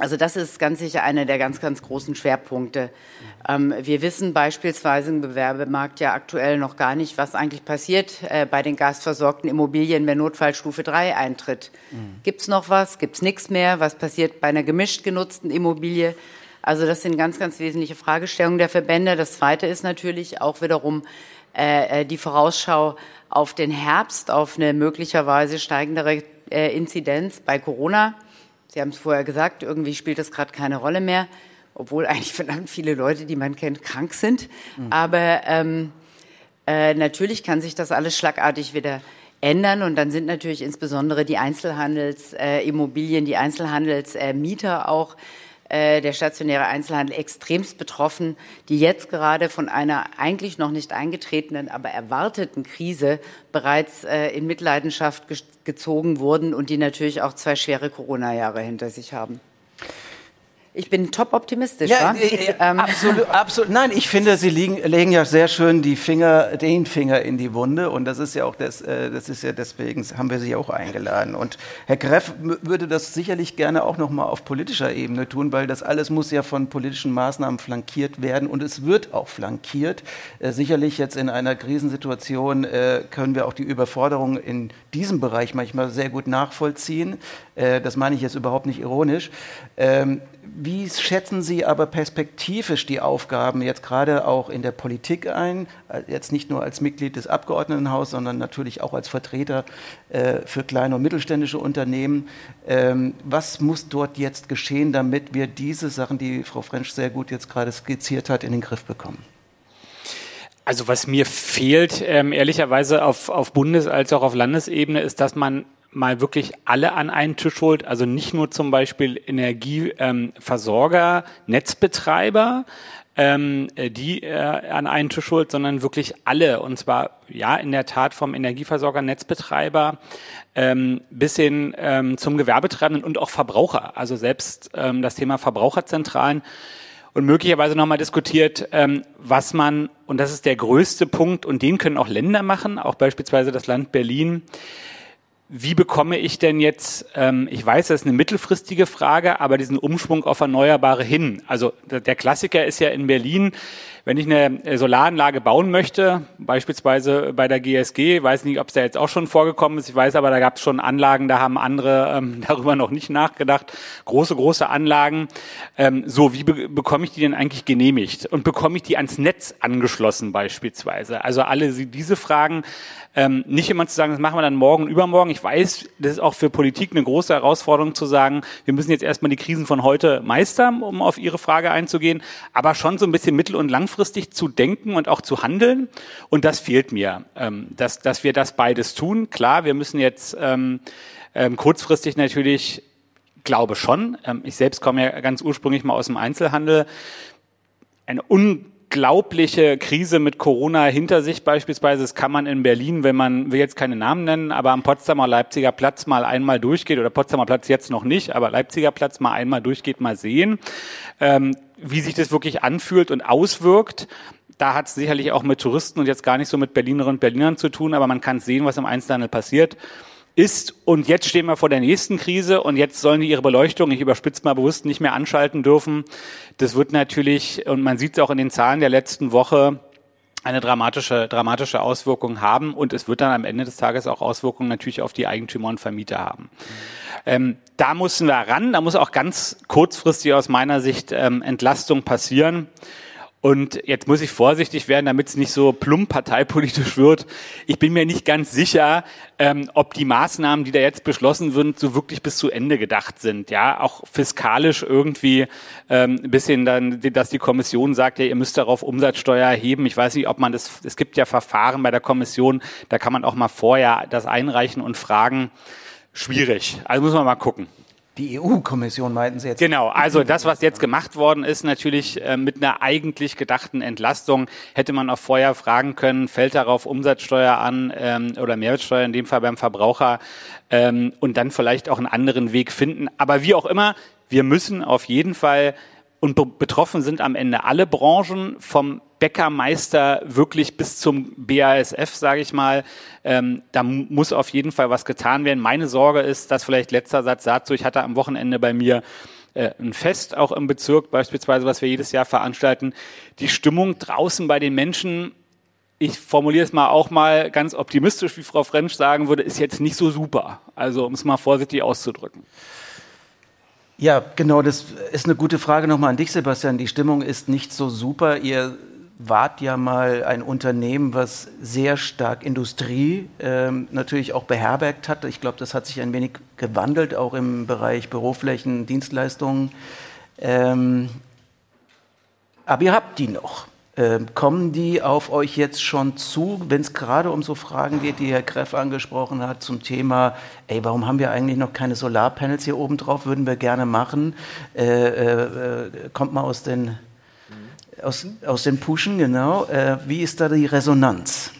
also das ist ganz sicher einer der ganz, ganz großen Schwerpunkte. Ähm, wir wissen beispielsweise im Bewerbemarkt ja aktuell noch gar nicht, was eigentlich passiert äh, bei den gasversorgten Immobilien, wenn Notfallstufe 3 eintritt. Mhm. Gibt es noch was? Gibt es nichts mehr? Was passiert bei einer gemischt genutzten Immobilie? Also das sind ganz, ganz wesentliche Fragestellungen der Verbände. Das Zweite ist natürlich auch wiederum äh, äh die Vorausschau auf den Herbst, auf eine möglicherweise steigendere äh, Inzidenz bei Corona. Sie haben es vorher gesagt, irgendwie spielt das gerade keine Rolle mehr, obwohl eigentlich verdammt viele Leute, die man kennt, krank sind. Mhm. Aber ähm, äh, natürlich kann sich das alles schlagartig wieder ändern und dann sind natürlich insbesondere die Einzelhandelsimmobilien, äh, die Einzelhandelsmieter äh, auch äh, der stationäre Einzelhandel extremst betroffen, die jetzt gerade von einer eigentlich noch nicht eingetretenen, aber erwarteten Krise bereits äh, in Mitleidenschaft ge gezogen wurden und die natürlich auch zwei schwere Corona-Jahre hinter sich haben. Ich bin top optimistisch. Ja, äh, (laughs) ähm. absolut, absolut. Nein, ich finde, Sie liegen, legen ja sehr schön die Finger, den Finger in die Wunde. Und das ist ja auch das, äh, das ist ja deswegen haben wir Sie auch eingeladen. Und Herr Greff würde das sicherlich gerne auch noch mal auf politischer Ebene tun, weil das alles muss ja von politischen Maßnahmen flankiert werden und es wird auch flankiert. Äh, sicherlich jetzt in einer Krisensituation äh, können wir auch die Überforderung in diesem Bereich manchmal sehr gut nachvollziehen. Äh, das meine ich jetzt überhaupt nicht ironisch. Ähm, wie schätzen Sie aber perspektivisch die Aufgaben jetzt gerade auch in der Politik ein? Äh, jetzt nicht nur als Mitglied des Abgeordnetenhauses, sondern natürlich auch als Vertreter äh, für kleine und mittelständische Unternehmen. Ähm, was muss dort jetzt geschehen, damit wir diese Sachen, die Frau Frensch sehr gut jetzt gerade skizziert hat, in den Griff bekommen? Also was mir fehlt, ähm, ehrlicherweise auf, auf Bundes- als auch auf Landesebene, ist, dass man mal wirklich alle an einen Tisch holt, also nicht nur zum Beispiel Energieversorger, ähm, Netzbetreiber, ähm, die äh, an einen Tisch holt, sondern wirklich alle. Und zwar, ja, in der Tat vom Energieversorger, Netzbetreiber ähm, bis hin ähm, zum Gewerbetreibenden und auch Verbraucher. Also selbst ähm, das Thema Verbraucherzentralen und möglicherweise nochmal diskutiert, ähm, was man, und das ist der größte Punkt, und den können auch Länder machen, auch beispielsweise das Land Berlin, wie bekomme ich denn jetzt, ähm, ich weiß, das ist eine mittelfristige Frage, aber diesen Umschwung auf Erneuerbare hin? Also der Klassiker ist ja in Berlin, wenn ich eine äh, Solaranlage bauen möchte, beispielsweise bei der GSG, weiß nicht, ob es da jetzt auch schon vorgekommen ist, ich weiß aber, da gab es schon Anlagen, da haben andere ähm, (laughs) darüber noch nicht nachgedacht, große, große Anlagen. Ähm, so, wie be bekomme ich die denn eigentlich genehmigt? Und bekomme ich die ans Netz angeschlossen beispielsweise? Also alle diese Fragen, ähm, nicht immer zu sagen, das machen wir dann morgen, übermorgen. Ich weiß, das ist auch für Politik eine große Herausforderung zu sagen, wir müssen jetzt erstmal die Krisen von heute meistern, um auf Ihre Frage einzugehen, aber schon so ein bisschen mittel- und langfristig zu denken und auch zu handeln. Und das fehlt mir, ähm, dass, dass wir das beides tun. Klar, wir müssen jetzt ähm, ähm, kurzfristig natürlich glaube schon. Ähm, ich selbst komme ja ganz ursprünglich mal aus dem Einzelhandel. Eine un unglaubliche Krise mit Corona hinter sich beispielsweise. Das kann man in Berlin, wenn man, will jetzt keine Namen nennen, aber am Potsdamer Leipziger Platz mal einmal durchgeht, oder Potsdamer Platz jetzt noch nicht, aber Leipziger Platz mal einmal durchgeht, mal sehen, ähm, wie sich das wirklich anfühlt und auswirkt. Da hat es sicherlich auch mit Touristen und jetzt gar nicht so mit Berlinerinnen und Berlinern zu tun, aber man kann sehen, was im Einzelhandel passiert ist und jetzt stehen wir vor der nächsten Krise und jetzt sollen die ihre Beleuchtung, ich überspitze mal bewusst, nicht mehr anschalten dürfen. Das wird natürlich, und man sieht es auch in den Zahlen der letzten Woche, eine dramatische, dramatische Auswirkung haben und es wird dann am Ende des Tages auch Auswirkungen natürlich auf die Eigentümer und Vermieter haben. Ähm, da müssen wir ran, da muss auch ganz kurzfristig aus meiner Sicht ähm, Entlastung passieren. Und jetzt muss ich vorsichtig werden, damit es nicht so plump parteipolitisch wird. Ich bin mir nicht ganz sicher, ähm, ob die Maßnahmen, die da jetzt beschlossen werden, so wirklich bis zu Ende gedacht sind. Ja, auch fiskalisch irgendwie ähm, ein bisschen dann, dass die Kommission sagt, ja, ihr müsst darauf Umsatzsteuer erheben. Ich weiß nicht, ob man das, es gibt ja Verfahren bei der Kommission, da kann man auch mal vorher das einreichen und fragen. Schwierig. Also muss man mal gucken. Die EU-Kommission meinten Sie jetzt? Genau, also das, was jetzt gemacht worden ist, natürlich äh, mit einer eigentlich gedachten Entlastung, hätte man auch vorher fragen können, fällt darauf Umsatzsteuer an ähm, oder Mehrwertsteuer, in dem Fall beim Verbraucher, ähm, und dann vielleicht auch einen anderen Weg finden. Aber wie auch immer, wir müssen auf jeden Fall und betroffen sind am Ende alle Branchen, vom Bäckermeister wirklich bis zum BASF, sage ich mal. Ähm, da muss auf jeden Fall was getan werden. Meine Sorge ist, dass vielleicht letzter Satz dazu, ich hatte am Wochenende bei mir äh, ein Fest auch im Bezirk beispielsweise, was wir jedes Jahr veranstalten. Die Stimmung draußen bei den Menschen, ich formuliere es mal auch mal ganz optimistisch, wie Frau French sagen würde, ist jetzt nicht so super. Also um es mal vorsichtig auszudrücken. Ja, genau, das ist eine gute Frage nochmal an dich, Sebastian. Die Stimmung ist nicht so super. Ihr wart ja mal ein Unternehmen, was sehr stark Industrie ähm, natürlich auch beherbergt hat. Ich glaube, das hat sich ein wenig gewandelt, auch im Bereich Büroflächen, Dienstleistungen. Ähm, aber ihr habt die noch. Ähm, kommen die auf euch jetzt schon zu, wenn es gerade um so Fragen geht, die Herr Kreff angesprochen hat, zum Thema, ey, warum haben wir eigentlich noch keine Solarpanels hier oben drauf, würden wir gerne machen. Äh, äh, äh kommt mal aus den, aus, aus den Puschen, genau. Äh, wie ist da die Resonanz?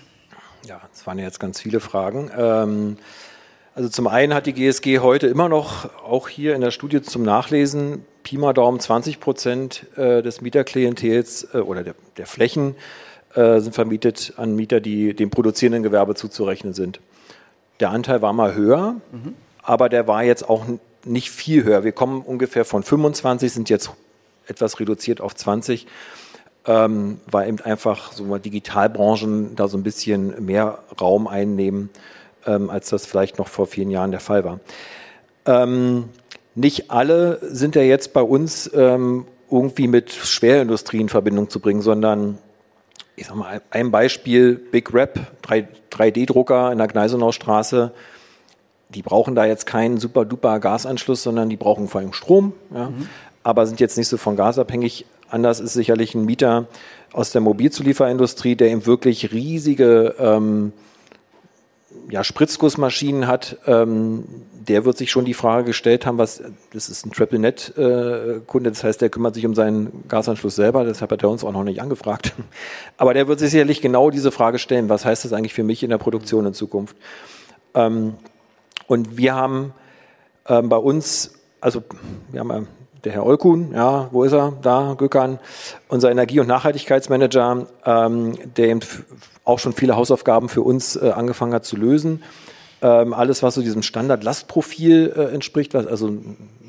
Ja, das waren jetzt ganz viele Fragen. Ähm, also zum einen hat die GSG heute immer noch, auch hier in der Studie zum Nachlesen, Pi mal Daumen 20 Prozent äh, des Mieterklientels äh, oder der, der Flächen äh, sind vermietet an Mieter, die dem produzierenden Gewerbe zuzurechnen sind. Der Anteil war mal höher, mhm. aber der war jetzt auch nicht viel höher. Wir kommen ungefähr von 25, sind jetzt etwas reduziert auf 20, ähm, weil eben einfach so mal Digitalbranchen da so ein bisschen mehr Raum einnehmen, ähm, als das vielleicht noch vor vielen Jahren der Fall war. Ähm, nicht alle sind ja jetzt bei uns ähm, irgendwie mit Schwerindustrie in Verbindung zu bringen, sondern ich sag mal, ein Beispiel, Big Rap, 3D-Drucker in der Gneisenaustraße, die brauchen da jetzt keinen super duper Gasanschluss, sondern die brauchen vor allem Strom, ja, mhm. aber sind jetzt nicht so von Gas abhängig. Anders ist sicherlich ein Mieter aus der Mobilzulieferindustrie, der eben wirklich riesige ähm, ja, Spritzgussmaschinen hat, ähm, der wird sich schon die Frage gestellt haben, was, das ist ein TripleNet-Kunde, äh, das heißt, der kümmert sich um seinen Gasanschluss selber, deshalb hat er uns auch noch nicht angefragt. (laughs) Aber der wird sich sicherlich genau diese Frage stellen, was heißt das eigentlich für mich in der Produktion in Zukunft? Ähm, und wir haben ähm, bei uns, also wir haben der Herr Olkun, ja, wo ist er? Da, Gökhan, unser Energie- und Nachhaltigkeitsmanager, ähm, der eben auch schon viele Hausaufgaben für uns äh, angefangen hat zu lösen. Ähm, alles, was so diesem Standard-Lastprofil äh, entspricht, was also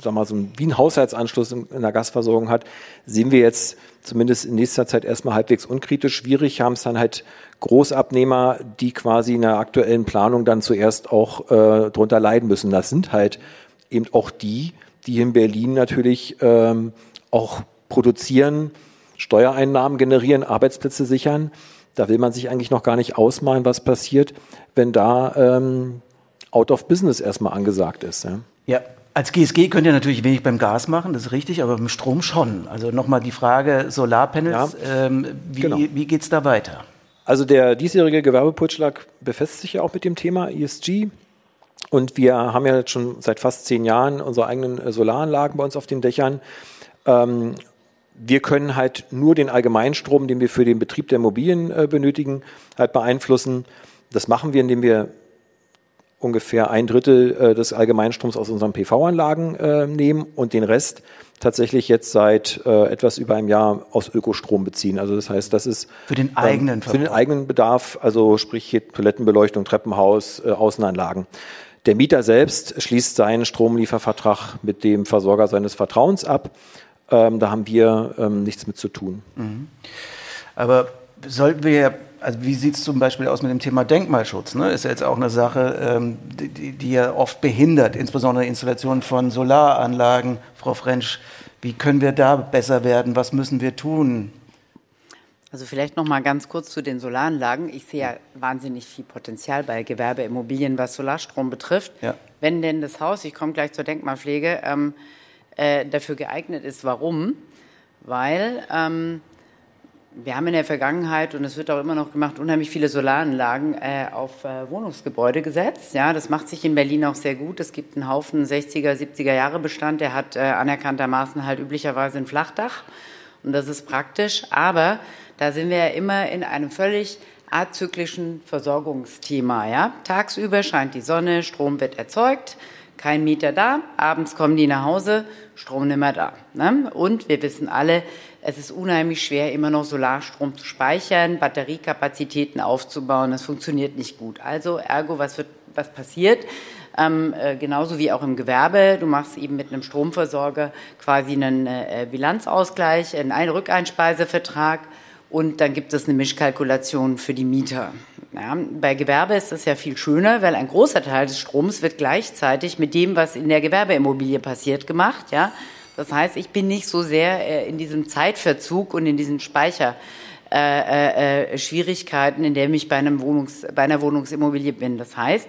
sag mal, so ein, wie ein Haushaltsanschluss in, in der Gasversorgung hat, sehen wir jetzt zumindest in nächster Zeit erstmal halbwegs unkritisch. Schwierig haben es dann halt Großabnehmer, die quasi in der aktuellen Planung dann zuerst auch äh, drunter leiden müssen. Das sind halt eben auch die, die in Berlin natürlich ähm, auch produzieren, Steuereinnahmen generieren, Arbeitsplätze sichern. Da will man sich eigentlich noch gar nicht ausmalen, was passiert, wenn da ähm, out of business erstmal angesagt ist. Ja. ja. Als GSG könnt ihr natürlich wenig beim Gas machen, das ist richtig, aber beim Strom schon. Also nochmal die Frage Solarpanels, ja, ähm, wie, genau. wie geht es da weiter? Also der diesjährige Gewerbeputschlag befasst sich ja auch mit dem Thema ESG. Und wir haben ja jetzt schon seit fast zehn Jahren unsere eigenen äh, Solaranlagen bei uns auf den Dächern. Ähm, wir können halt nur den Allgemeinstrom, den wir für den Betrieb der Immobilien äh, benötigen, halt beeinflussen. Das machen wir, indem wir ungefähr ein Drittel äh, des Allgemeinstroms aus unseren PV-Anlagen äh, nehmen und den Rest tatsächlich jetzt seit äh, etwas über einem Jahr aus Ökostrom beziehen. Also das heißt, das ist für den eigenen ähm, für den eigenen Bedarf, also sprich hier Toilettenbeleuchtung, Treppenhaus, äh, Außenanlagen. Der Mieter selbst schließt seinen Stromliefervertrag mit dem Versorger seines Vertrauens ab. Ähm, da haben wir ähm, nichts mit zu tun. Mhm. Aber sollten wir also wie sieht es zum Beispiel aus mit dem Thema Denkmalschutz? Ne? Ist ja jetzt auch eine Sache, ähm, die, die, ja oft behindert, insbesondere Installation von Solaranlagen. Frau Frensch, wie können wir da besser werden? Was müssen wir tun? Also vielleicht noch mal ganz kurz zu den Solaranlagen. Ich sehe ja wahnsinnig viel Potenzial bei Gewerbeimmobilien, was Solarstrom betrifft. Ja. Wenn denn das Haus, ich komme gleich zur Denkmalpflege, ähm, äh, dafür geeignet ist. Warum? Weil ähm, wir haben in der Vergangenheit, und es wird auch immer noch gemacht, unheimlich viele Solaranlagen äh, auf äh, Wohnungsgebäude gesetzt. Ja, das macht sich in Berlin auch sehr gut. Es gibt einen Haufen 60er, 70er Jahre Bestand, der hat äh, anerkanntermaßen halt üblicherweise ein Flachdach. Und das ist praktisch. Aber da sind wir ja immer in einem völlig azyklischen Versorgungsthema. Ja? Tagsüber scheint die Sonne, Strom wird erzeugt, kein Mieter da, abends kommen die nach Hause, Strom nicht mehr da. Ne? Und wir wissen alle, es ist unheimlich schwer, immer noch Solarstrom zu speichern, Batteriekapazitäten aufzubauen. Das funktioniert nicht gut. Also, ergo, was wird, was passiert? Ähm, äh, genauso wie auch im Gewerbe. Du machst eben mit einem Stromversorger quasi einen äh, Bilanzausgleich, einen Rückeinspeisevertrag und dann gibt es eine Mischkalkulation für die Mieter. Ja, bei Gewerbe ist das ja viel schöner, weil ein großer Teil des Stroms wird gleichzeitig mit dem, was in der Gewerbeimmobilie passiert, gemacht. Ja, das heißt, ich bin nicht so sehr äh, in diesem Zeitverzug und in diesen Speicherschwierigkeiten, äh, äh, in der ich bei, einem Wohnungs-, bei einer Wohnungsimmobilie bin. Das heißt,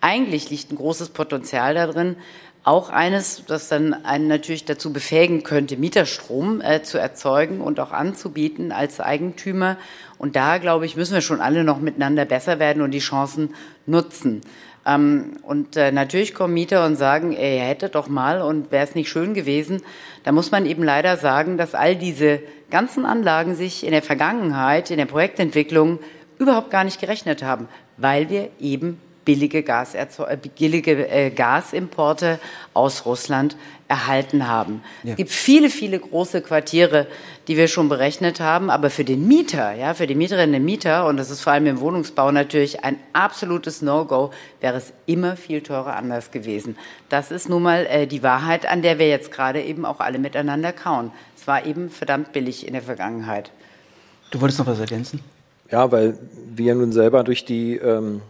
eigentlich liegt ein großes Potenzial darin, auch eines, das dann einen natürlich dazu befähigen könnte, Mieterstrom äh, zu erzeugen und auch anzubieten als Eigentümer. Und da, glaube ich, müssen wir schon alle noch miteinander besser werden und die Chancen nutzen. Ähm, und äh, natürlich kommen Mieter und sagen, ihr hättet doch mal und wäre es nicht schön gewesen. Da muss man eben leider sagen, dass all diese ganzen Anlagen sich in der Vergangenheit, in der Projektentwicklung überhaupt gar nicht gerechnet haben, weil wir eben billige, äh, billige äh, Gasimporte aus Russland erhalten haben. Ja. Es gibt viele, viele große Quartiere, die wir schon berechnet haben, aber für den Mieter, ja, für die Mieterinnen und Mieter, und das ist vor allem im Wohnungsbau natürlich ein absolutes No-Go, wäre es immer viel teurer anders gewesen. Das ist nun mal äh, die Wahrheit, an der wir jetzt gerade eben auch alle miteinander kauen. Es war eben verdammt billig in der Vergangenheit. Du wolltest noch was ergänzen? Ja, weil wir nun selber durch die ähm,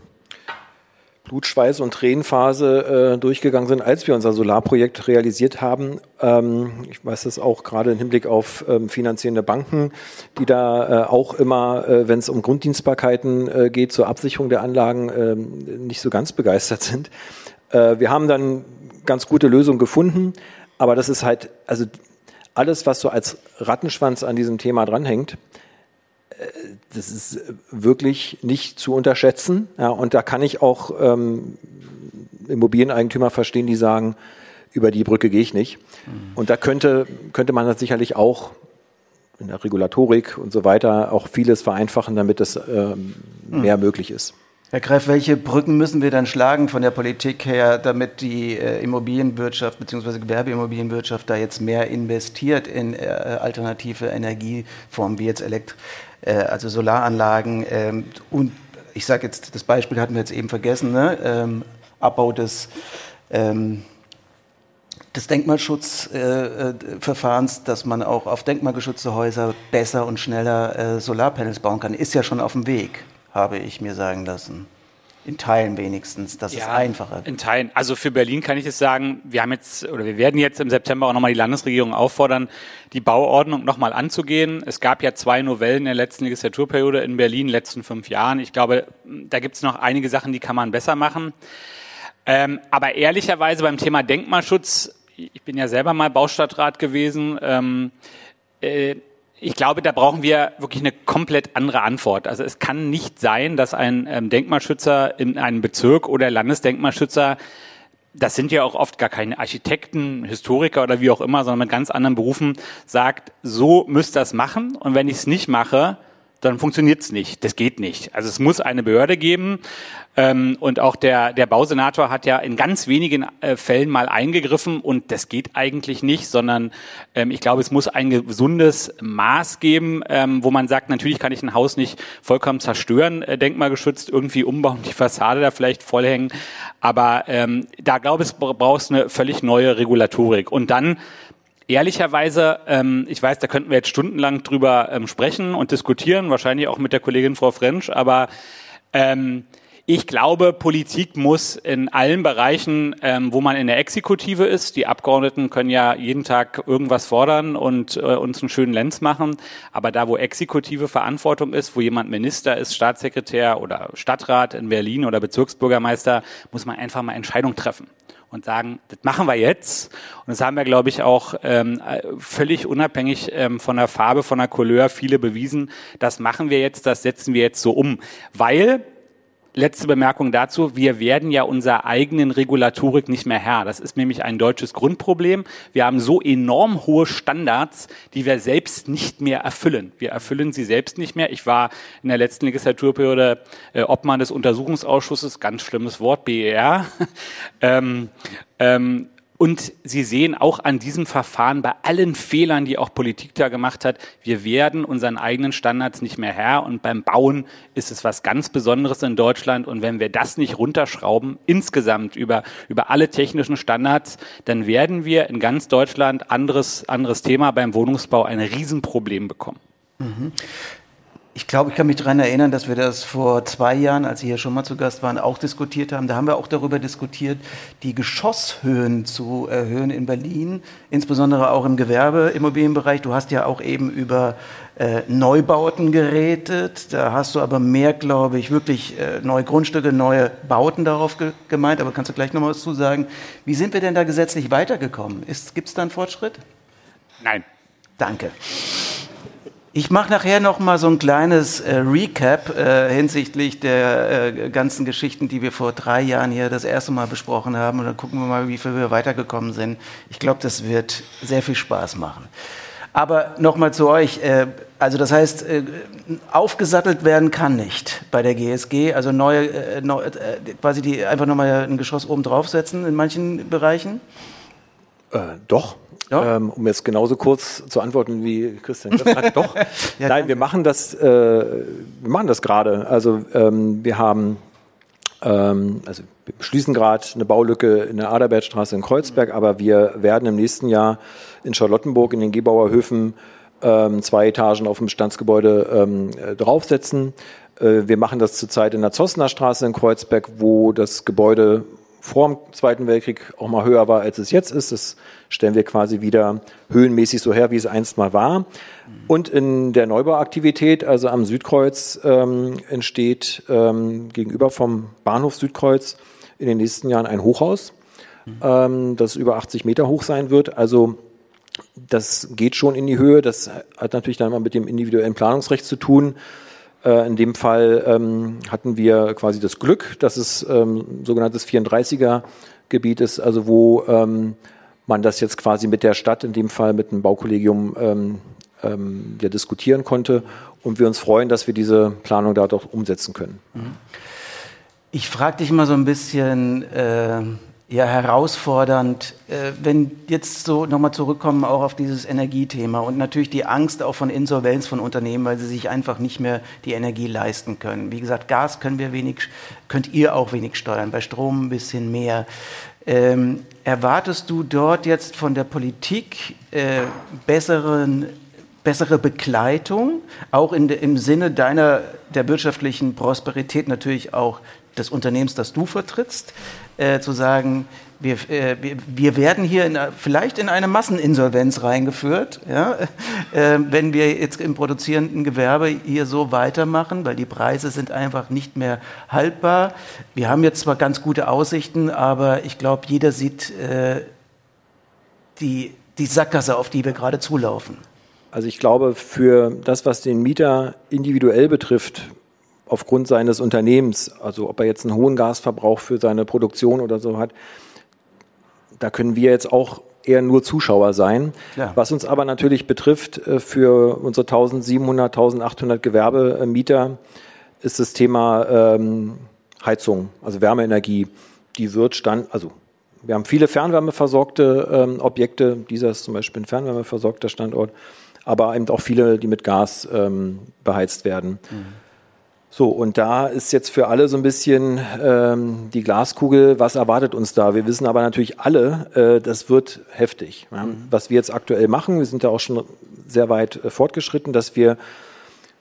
Blutschweiß und Tränenphase äh, durchgegangen sind, als wir unser Solarprojekt realisiert haben. Ähm, ich weiß das auch gerade im Hinblick auf ähm, finanzierende Banken, die da äh, auch immer, äh, wenn es um Grunddienstbarkeiten äh, geht, zur Absicherung der Anlagen ähm, nicht so ganz begeistert sind. Äh, wir haben dann ganz gute Lösungen gefunden, aber das ist halt, also alles, was so als Rattenschwanz an diesem Thema dranhängt, das ist wirklich nicht zu unterschätzen. Ja, und da kann ich auch ähm, Immobilieneigentümer verstehen, die sagen, über die Brücke gehe ich nicht. Mhm. Und da könnte, könnte man das sicherlich auch in der Regulatorik und so weiter auch vieles vereinfachen, damit es ähm, mhm. mehr möglich ist. Herr Greff, welche Brücken müssen wir dann schlagen von der Politik her, damit die äh, Immobilienwirtschaft bzw. Gewerbeimmobilienwirtschaft da jetzt mehr investiert in äh, alternative Energieformen wie jetzt Elektro? Äh, also Solaranlagen ähm, und ich sage jetzt, das Beispiel hatten wir jetzt eben vergessen, ne? ähm, Abbau des, ähm, des Denkmalschutzverfahrens, äh, dass man auch auf denkmalgeschützte Häuser besser und schneller äh, Solarpanels bauen kann, ist ja schon auf dem Weg, habe ich mir sagen lassen. In Teilen wenigstens, das ja, ist einfacher. In Teilen. Also für Berlin kann ich es sagen, wir haben jetzt oder wir werden jetzt im September auch nochmal die Landesregierung auffordern, die Bauordnung nochmal anzugehen. Es gab ja zwei Novellen in der letzten Legislaturperiode in Berlin, in den letzten fünf Jahren. Ich glaube, da gibt es noch einige Sachen, die kann man besser machen. Ähm, aber ehrlicherweise beim Thema Denkmalschutz, ich bin ja selber mal Baustadtrat gewesen, ähm, äh, ich glaube, da brauchen wir wirklich eine komplett andere Antwort. Also es kann nicht sein, dass ein ähm, Denkmalschützer in einem Bezirk oder Landesdenkmalschützer das sind ja auch oft gar keine Architekten, Historiker oder wie auch immer, sondern mit ganz anderen Berufen, sagt, so müsst ihr das machen und wenn ich es nicht mache, dann funktioniert es nicht. Das geht nicht. Also es muss eine Behörde geben. Ähm, und auch der, der Bausenator hat ja in ganz wenigen äh, Fällen mal eingegriffen und das geht eigentlich nicht, sondern ähm, ich glaube, es muss ein gesundes Maß geben, ähm, wo man sagt, natürlich kann ich ein Haus nicht vollkommen zerstören, äh, denkmalgeschützt irgendwie umbauen, die Fassade da vielleicht vollhängen. Aber ähm, da glaube ich, brauchst eine völlig neue Regulatorik. Und dann Ehrlicherweise, ähm, ich weiß, da könnten wir jetzt stundenlang drüber ähm, sprechen und diskutieren, wahrscheinlich auch mit der Kollegin Frau French, aber ähm, ich glaube, Politik muss in allen Bereichen, ähm, wo man in der Exekutive ist, die Abgeordneten können ja jeden Tag irgendwas fordern und äh, uns einen schönen Lenz machen, aber da, wo exekutive Verantwortung ist, wo jemand Minister ist, Staatssekretär oder Stadtrat in Berlin oder Bezirksbürgermeister, muss man einfach mal Entscheidungen treffen und sagen, das machen wir jetzt. Und das haben wir, glaube ich, auch ähm, völlig unabhängig ähm, von der Farbe, von der Couleur viele bewiesen. Das machen wir jetzt, das setzen wir jetzt so um. Weil letzte Bemerkung dazu. Wir werden ja unserer eigenen Regulatorik nicht mehr Herr. Das ist nämlich ein deutsches Grundproblem. Wir haben so enorm hohe Standards, die wir selbst nicht mehr erfüllen. Wir erfüllen sie selbst nicht mehr. Ich war in der letzten Legislaturperiode äh, Obmann des Untersuchungsausschusses, ganz schlimmes Wort, BER. (laughs) ähm, ähm, und Sie sehen auch an diesem Verfahren bei allen Fehlern, die auch Politik da gemacht hat, wir werden unseren eigenen Standards nicht mehr Herr. Und beim Bauen ist es was ganz Besonderes in Deutschland. Und wenn wir das nicht runterschrauben, insgesamt über, über alle technischen Standards, dann werden wir in ganz Deutschland anderes, anderes Thema beim Wohnungsbau ein Riesenproblem bekommen. Mhm. Ich glaube, ich kann mich daran erinnern, dass wir das vor zwei Jahren, als Sie hier schon mal zu Gast waren, auch diskutiert haben. Da haben wir auch darüber diskutiert, die Geschosshöhen zu erhöhen in Berlin, insbesondere auch im Gewerbeimmobilienbereich. Du hast ja auch eben über äh, Neubauten geredet. Da hast du aber mehr, glaube ich, wirklich äh, neue Grundstücke, neue Bauten darauf ge gemeint. Aber kannst du gleich noch mal was zu sagen? Wie sind wir denn da gesetzlich weitergekommen? Gibt es da einen Fortschritt? Nein. Danke. Ich mache nachher noch mal so ein kleines äh, Recap äh, hinsichtlich der äh, ganzen Geschichten, die wir vor drei Jahren hier das erste Mal besprochen haben. Und dann gucken wir mal, wie viel wir weitergekommen sind. Ich glaube, das wird sehr viel Spaß machen. Aber noch mal zu euch. Äh, also das heißt, äh, aufgesattelt werden kann nicht bei der GSG. Also neue, äh, neu, quasi die einfach noch mal ein Geschoss oben draufsetzen in manchen Bereichen. doch, ja? Ähm, um jetzt genauso kurz zu antworten wie Christian (laughs) gefragt. Doch. ja, Nein, wir machen das, äh, wir machen das gerade. Also ähm, wir haben, ähm, also wir beschließen gerade eine Baulücke in der Aderbertstraße in Kreuzberg, mhm. aber wir werden im nächsten Jahr in Charlottenburg in den Gebauer Höfen ähm, zwei Etagen auf dem Bestandsgebäude ähm, äh, draufsetzen. Äh, wir machen das zurzeit in der Zossener Straße in Kreuzberg, wo das Gebäude vor dem Zweiten Weltkrieg auch mal höher war, als es jetzt ist. Das stellen wir quasi wieder höhenmäßig so her, wie es einst mal war. Und in der Neubauaktivität, also am Südkreuz, ähm, entsteht ähm, gegenüber vom Bahnhof Südkreuz in den nächsten Jahren ein Hochhaus, ähm, das über 80 Meter hoch sein wird. Also das geht schon in die Höhe. Das hat natürlich dann mal mit dem individuellen Planungsrecht zu tun. Äh, in dem Fall ähm, hatten wir quasi das Glück, dass es ähm, sogenanntes 34er Gebiet ist, also wo ähm, man das jetzt quasi mit der Stadt, in dem Fall mit einem Baukollegium, ähm, ähm, ja, diskutieren konnte und wir uns freuen, dass wir diese Planung da doch umsetzen können. Mhm. Ich frage dich mal so ein bisschen, äh, ja herausfordernd, äh, wenn jetzt so nochmal zurückkommen auch auf dieses Energiethema und natürlich die Angst auch von Insolvenz von Unternehmen, weil sie sich einfach nicht mehr die Energie leisten können. Wie gesagt, Gas können wir wenig, könnt ihr auch wenig steuern, bei Strom ein bisschen mehr. Ähm, erwartest du dort jetzt von der Politik äh, besseren bessere Begleitung, auch in, im Sinne deiner der wirtschaftlichen Prosperität natürlich auch des Unternehmens, das du vertrittst, äh, zu sagen, wir, äh, wir, werden hier in, vielleicht in eine Masseninsolvenz reingeführt, ja, äh, wenn wir jetzt im produzierenden Gewerbe hier so weitermachen, weil die Preise sind einfach nicht mehr haltbar. Wir haben jetzt zwar ganz gute Aussichten, aber ich glaube, jeder sieht äh, die, die Sackgasse, auf die wir gerade zulaufen. Also ich glaube, für das, was den Mieter individuell betrifft, aufgrund seines Unternehmens, also ob er jetzt einen hohen Gasverbrauch für seine Produktion oder so hat, da können wir jetzt auch eher nur Zuschauer sein. Ja. Was uns aber natürlich betrifft, äh, für unsere 1700, 1800 Gewerbemieter ist das Thema ähm, Heizung, also Wärmeenergie. Die wird stand, also wir haben viele fernwärmeversorgte ähm, Objekte. Dieser ist zum Beispiel ein fernwärmeversorgter Standort, aber eben auch viele, die mit Gas ähm, beheizt werden. Mhm. So, und da ist jetzt für alle so ein bisschen ähm, die Glaskugel, was erwartet uns da? Wir wissen aber natürlich alle, äh, das wird heftig. Ja? Mhm. Was wir jetzt aktuell machen, wir sind da auch schon sehr weit äh, fortgeschritten, dass wir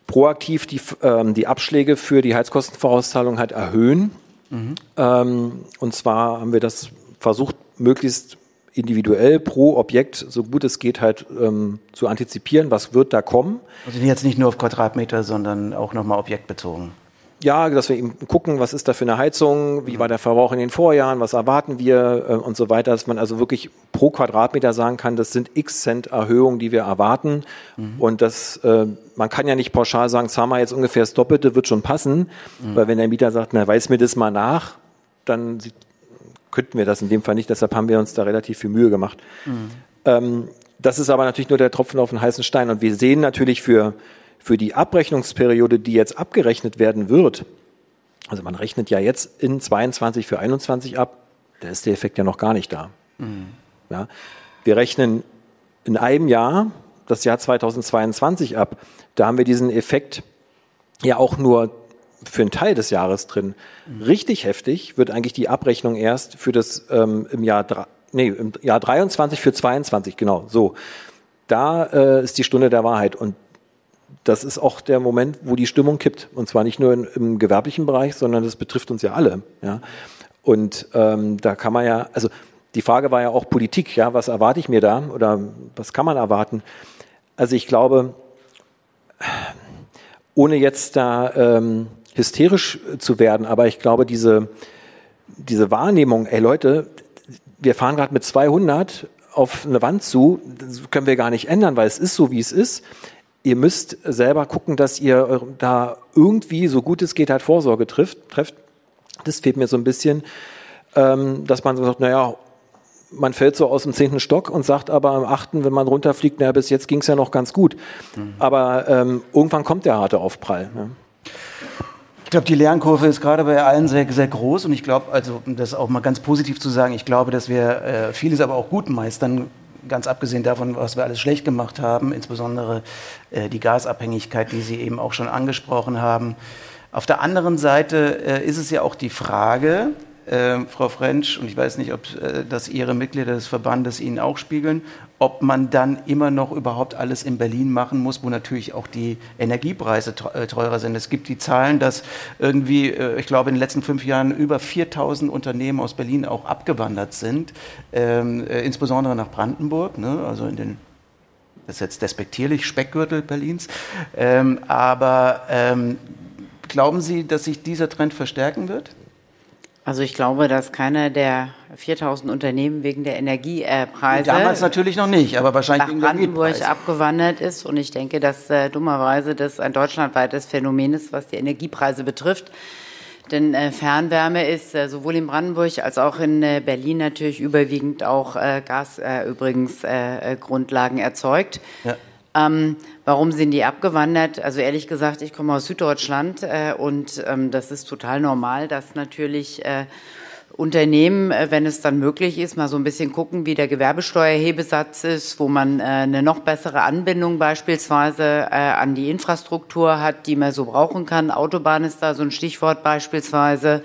proaktiv die, ähm, die Abschläge für die Heizkostenvorauszahlung halt erhöhen. Mhm. Ähm, und zwar haben wir das versucht, möglichst individuell pro Objekt, so gut es geht, halt ähm, zu antizipieren, was wird da kommen. Also jetzt nicht nur auf Quadratmeter, sondern auch nochmal objektbezogen. Ja, dass wir eben gucken, was ist da für eine Heizung, wie war der Verbrauch in den Vorjahren, was erwarten wir äh, und so weiter, dass man also wirklich pro Quadratmeter sagen kann, das sind x Cent Erhöhungen, die wir erwarten. Mhm. Und das, äh, man kann ja nicht pauschal sagen, zahlen wir jetzt ungefähr das Doppelte, wird schon passen, mhm. weil wenn der Mieter sagt, na, weiß mir das mal nach, dann sieht könnten wir das in dem Fall nicht. Deshalb haben wir uns da relativ viel Mühe gemacht. Mhm. Das ist aber natürlich nur der Tropfen auf den heißen Stein. Und wir sehen natürlich für, für die Abrechnungsperiode, die jetzt abgerechnet werden wird, also man rechnet ja jetzt in 22 für 21 ab, da ist der Effekt ja noch gar nicht da. Mhm. Ja, wir rechnen in einem Jahr, das Jahr 2022 ab, da haben wir diesen Effekt ja auch nur für einen Teil des Jahres drin. Richtig heftig wird eigentlich die Abrechnung erst für das ähm, im Jahr nee, im Jahr 23 für 22, genau, so. Da äh, ist die Stunde der Wahrheit und das ist auch der Moment, wo die Stimmung kippt. Und zwar nicht nur in, im gewerblichen Bereich, sondern das betrifft uns ja alle. Ja? Und ähm, da kann man ja, also die Frage war ja auch Politik, ja, was erwarte ich mir da oder was kann man erwarten? Also ich glaube, ohne jetzt da ähm, hysterisch zu werden, aber ich glaube, diese, diese Wahrnehmung, ey Leute, wir fahren gerade mit 200 auf eine Wand zu, das können wir gar nicht ändern, weil es ist so, wie es ist. Ihr müsst selber gucken, dass ihr da irgendwie, so gut es geht, halt Vorsorge trifft, trefft. Das fehlt mir so ein bisschen, ähm, dass man so sagt, naja, man fällt so aus dem zehnten Stock und sagt aber am achten, wenn man runterfliegt, naja, bis jetzt ging es ja noch ganz gut. Mhm. Aber ähm, irgendwann kommt der harte Aufprall. Ne? Glaube, die Lernkurve ist gerade bei allen sehr, sehr groß und ich glaube, also um das auch mal ganz positiv zu sagen, ich glaube, dass wir äh, vieles aber auch gut meistern, ganz abgesehen davon, was wir alles schlecht gemacht haben, insbesondere äh, die Gasabhängigkeit, die Sie eben auch schon angesprochen haben. Auf der anderen Seite äh, ist es ja auch die Frage, äh, Frau French, und ich weiß nicht, ob äh, das Ihre Mitglieder des Verbandes Ihnen auch spiegeln, ob man dann immer noch überhaupt alles in Berlin machen muss, wo natürlich auch die Energiepreise äh, teurer sind. Es gibt die Zahlen, dass irgendwie, äh, ich glaube, in den letzten fünf Jahren über 4000 Unternehmen aus Berlin auch abgewandert sind, ähm, äh, insbesondere nach Brandenburg, ne, also in den das ist jetzt despektierlich, Speckgürtel Berlins. Ähm, aber ähm, glauben Sie, dass sich dieser Trend verstärken wird? Also ich glaube, dass keiner der 4000 Unternehmen wegen der Energiepreise damals natürlich noch nicht, aber wahrscheinlich nach Brandenburg abgewandert ist. Und ich denke, dass äh, dummerweise das ein deutschlandweites Phänomen ist, was die Energiepreise betrifft. Denn äh, Fernwärme ist äh, sowohl in Brandenburg als auch in äh, Berlin natürlich überwiegend auch äh, Gas äh, übrigens äh, Grundlagen erzeugt. Ja. Ähm, warum sind die abgewandert? Also ehrlich gesagt, ich komme aus Süddeutschland äh, und ähm, das ist total normal, dass natürlich äh, Unternehmen, äh, wenn es dann möglich ist, mal so ein bisschen gucken, wie der Gewerbesteuerhebesatz ist, wo man äh, eine noch bessere Anbindung beispielsweise äh, an die Infrastruktur hat, die man so brauchen kann. Autobahn ist da so ein Stichwort beispielsweise,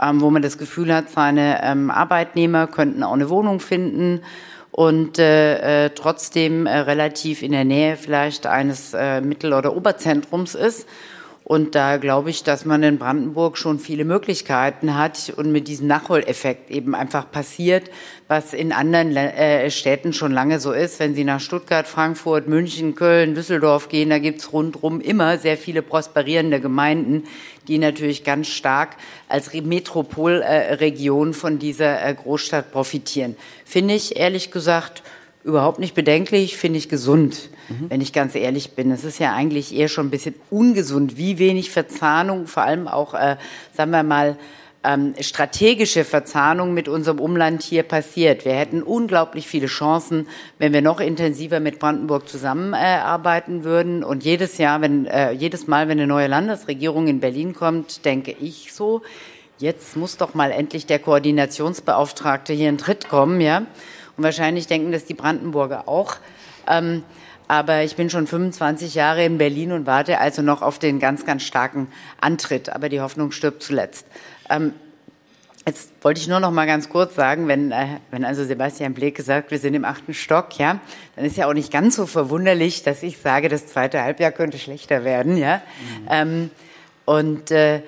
ähm, wo man das Gefühl hat, seine ähm, Arbeitnehmer könnten auch eine Wohnung finden und äh, trotzdem äh, relativ in der Nähe vielleicht eines äh, Mittel- oder Oberzentrums ist und da glaube ich, dass man in Brandenburg schon viele Möglichkeiten hat und mit diesem Nachholeffekt eben einfach passiert, was in anderen äh, Städten schon lange so ist. Wenn Sie nach Stuttgart, Frankfurt, München, Köln, Düsseldorf gehen, da gibt's rundherum immer sehr viele prosperierende Gemeinden, die natürlich ganz stark als Metropolregion von dieser äh, Großstadt profitieren. Finde ich ehrlich gesagt überhaupt nicht bedenklich, finde ich gesund, mhm. wenn ich ganz ehrlich bin. Es ist ja eigentlich eher schon ein bisschen ungesund, wie wenig Verzahnung, vor allem auch, äh, sagen wir mal, ähm, strategische Verzahnung mit unserem Umland hier passiert. Wir hätten unglaublich viele Chancen, wenn wir noch intensiver mit Brandenburg zusammenarbeiten äh, würden. Und jedes Jahr, wenn äh, jedes Mal, wenn eine neue Landesregierung in Berlin kommt, denke ich so, jetzt muss doch mal endlich der Koordinationsbeauftragte hier in Tritt kommen, ja. Und wahrscheinlich denken das die Brandenburger auch. Ähm, aber ich bin schon 25 Jahre in Berlin und warte also noch auf den ganz, ganz starken Antritt. Aber die Hoffnung stirbt zuletzt. Ähm, jetzt wollte ich nur noch mal ganz kurz sagen, wenn, äh, wenn also Sebastian Bleke sagt, wir sind im achten Stock, ja, dann ist ja auch nicht ganz so verwunderlich, dass ich sage, das zweite Halbjahr könnte schlechter werden, ja. Mhm. Ähm, und äh,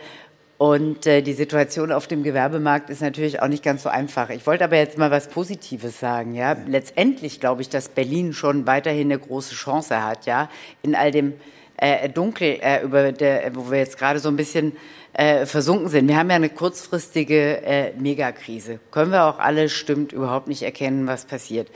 und äh, die Situation auf dem Gewerbemarkt ist natürlich auch nicht ganz so einfach. Ich wollte aber jetzt mal was Positives sagen. Ja, letztendlich glaube ich, dass Berlin schon weiterhin eine große Chance hat. Ja, in all dem äh, Dunkel, äh, über der, wo wir jetzt gerade so ein bisschen äh, versunken sind. Wir haben ja eine kurzfristige äh, Megakrise. Können wir auch alle stimmt überhaupt nicht erkennen, was passiert.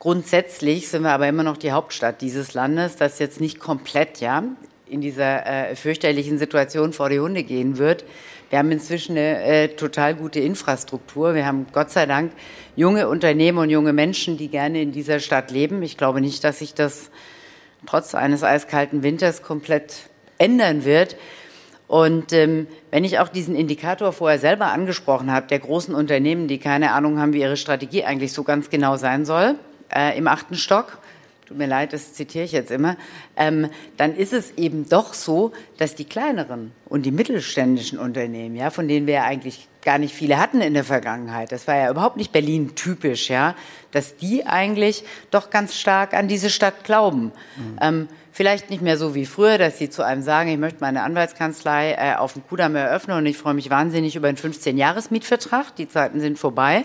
Grundsätzlich sind wir aber immer noch die Hauptstadt dieses Landes, das jetzt nicht komplett, ja, in dieser äh, fürchterlichen Situation vor die Hunde gehen wird. Wir haben inzwischen eine äh, total gute Infrastruktur. Wir haben Gott sei Dank junge Unternehmen und junge Menschen, die gerne in dieser Stadt leben. Ich glaube nicht, dass sich das trotz eines eiskalten Winters komplett ändern wird. Und ähm, wenn ich auch diesen Indikator vorher selber angesprochen habe, der großen Unternehmen, die keine Ahnung haben, wie ihre Strategie eigentlich so ganz genau sein soll, äh, im achten Stock, tut mir leid, das zitiere ich jetzt immer, ähm, dann ist es eben doch so, dass die kleineren und die mittelständischen Unternehmen, ja, von denen wir ja eigentlich gar nicht viele hatten in der Vergangenheit, das war ja überhaupt nicht Berlin typisch, ja, dass die eigentlich doch ganz stark an diese Stadt glauben. Mhm. Ähm, vielleicht nicht mehr so wie früher, dass sie zu einem sagen, ich möchte meine Anwaltskanzlei äh, auf dem Kudamm eröffnen und ich freue mich wahnsinnig über einen 15-Jahres-Mietvertrag, die Zeiten sind vorbei,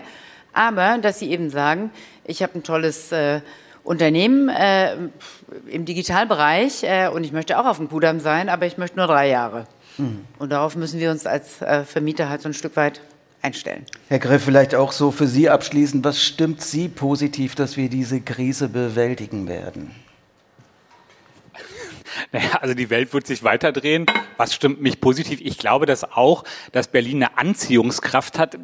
aber dass sie eben sagen, ich habe ein tolles äh, Unternehmen äh, im Digitalbereich äh, und ich möchte auch auf dem Kudamm sein, aber ich möchte nur drei Jahre. Mhm. Und darauf müssen wir uns als äh, Vermieter halt so ein Stück weit einstellen. Herr Griff, vielleicht auch so für Sie abschließend, was stimmt Sie positiv, dass wir diese Krise bewältigen werden? (laughs) Naja, also die Welt wird sich weiterdrehen. Was stimmt mich positiv? Ich glaube das auch, dass Berlin eine Anziehungskraft hat.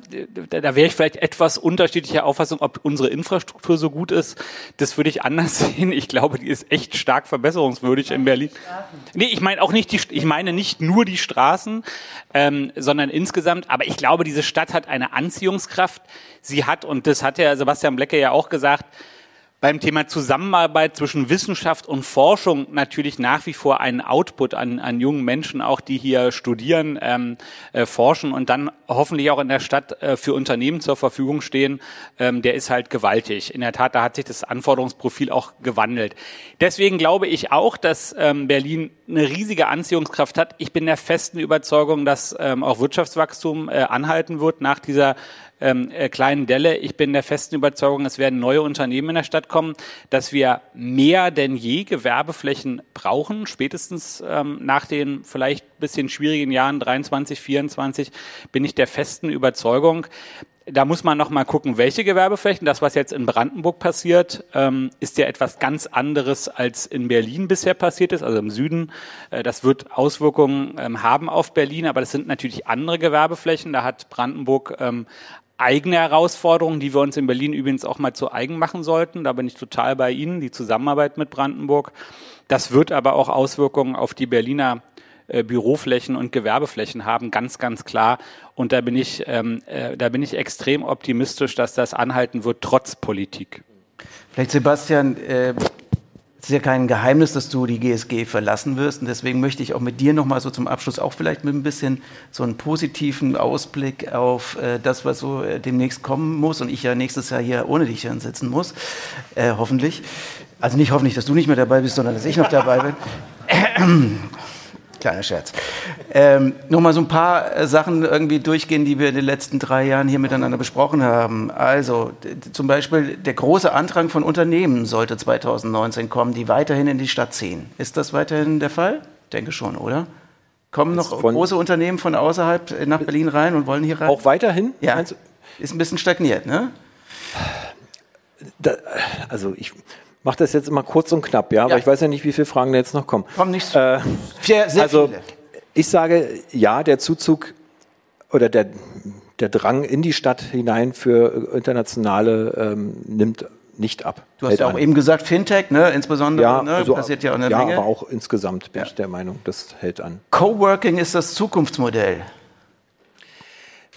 Da, da wäre ich vielleicht etwas unterschiedlicher Auffassung, ob unsere Infrastruktur so gut ist. Das würde ich anders (laughs) sehen. Ich glaube, die ist echt stark verbesserungswürdig in Berlin. Nee, ich meine auch nicht die, ich meine nicht nur die Straßen, ähm, sondern insgesamt. Aber ich glaube, diese Stadt hat eine Anziehungskraft. Sie hat, und das hat ja Sebastian Blecke ja auch gesagt, beim Thema Zusammenarbeit zwischen Wissenschaft und Forschung natürlich nach wie vor einen Output an, an jungen Menschen, auch die hier studieren, ähm, äh, forschen und dann hoffentlich auch in der Stadt äh, für Unternehmen zur Verfügung stehen, ähm, der ist halt gewaltig. In der Tat, da hat sich das Anforderungsprofil auch gewandelt. Deswegen glaube ich auch, dass ähm, Berlin eine riesige Anziehungskraft hat. Ich bin der festen Überzeugung, dass ähm, auch Wirtschaftswachstum äh, anhalten wird nach dieser ähm, äh, kleinen Delle. Ich bin der festen Überzeugung, es werden neue Unternehmen in der Stadt kommen, dass wir mehr denn je Gewerbeflächen brauchen, spätestens ähm, nach den vielleicht bisschen schwierigen Jahren 23, 24 bin ich der festen Überzeugung, da muss man noch mal gucken, welche Gewerbeflächen. Das, was jetzt in Brandenburg passiert, ähm, ist ja etwas ganz anderes als in Berlin bisher passiert ist, also im Süden. Äh, das wird Auswirkungen ähm, haben auf Berlin, aber das sind natürlich andere Gewerbeflächen. Da hat Brandenburg ähm, eigene Herausforderungen, die wir uns in Berlin übrigens auch mal zu eigen machen sollten. Da bin ich total bei Ihnen, die Zusammenarbeit mit Brandenburg. Das wird aber auch Auswirkungen auf die Berliner äh, Büroflächen und Gewerbeflächen haben, ganz, ganz klar. Und da bin ich, ähm, äh, da bin ich extrem optimistisch, dass das anhalten wird, trotz Politik. Vielleicht, Sebastian, äh, ist ja kein Geheimnis, dass du die GSG verlassen wirst. Und deswegen möchte ich auch mit dir nochmal so zum Abschluss auch vielleicht mit ein bisschen so einen positiven Ausblick auf äh, das, was so äh, demnächst kommen muss. Und ich ja nächstes Jahr hier ohne dich hier sitzen muss, äh, hoffentlich. Also nicht hoffentlich, dass du nicht mehr dabei bist, sondern dass ich noch dabei bin. Kleiner Scherz. Ähm, Nochmal so ein paar äh, Sachen irgendwie durchgehen, die wir in den letzten drei Jahren hier miteinander besprochen haben. Also zum Beispiel der große Andrang von Unternehmen sollte 2019 kommen, die weiterhin in die Stadt ziehen. Ist das weiterhin der Fall? Denke schon, oder? Kommen noch große Unternehmen von außerhalb nach Berlin rein und wollen hier rein? Auch weiterhin? Ja. Ist ein bisschen stagniert, ne? Da, also ich mache das jetzt immer kurz und knapp, ja, aber ich weiß ja nicht, wie viele Fragen da jetzt noch kommen. Kommen nicht so. Äh, sehr, sehr also, viele. Ich sage, ja, der Zuzug oder der, der Drang in die Stadt hinein für internationale ähm, nimmt nicht ab. Du hast ja auch an. eben gesagt, Fintech, ne, insbesondere, ja, ne, also, passiert ja auch eine ja, Menge. aber auch insgesamt bin Ja. ich der Meinung, das hält an. Coworking ist das Zukunftsmodell.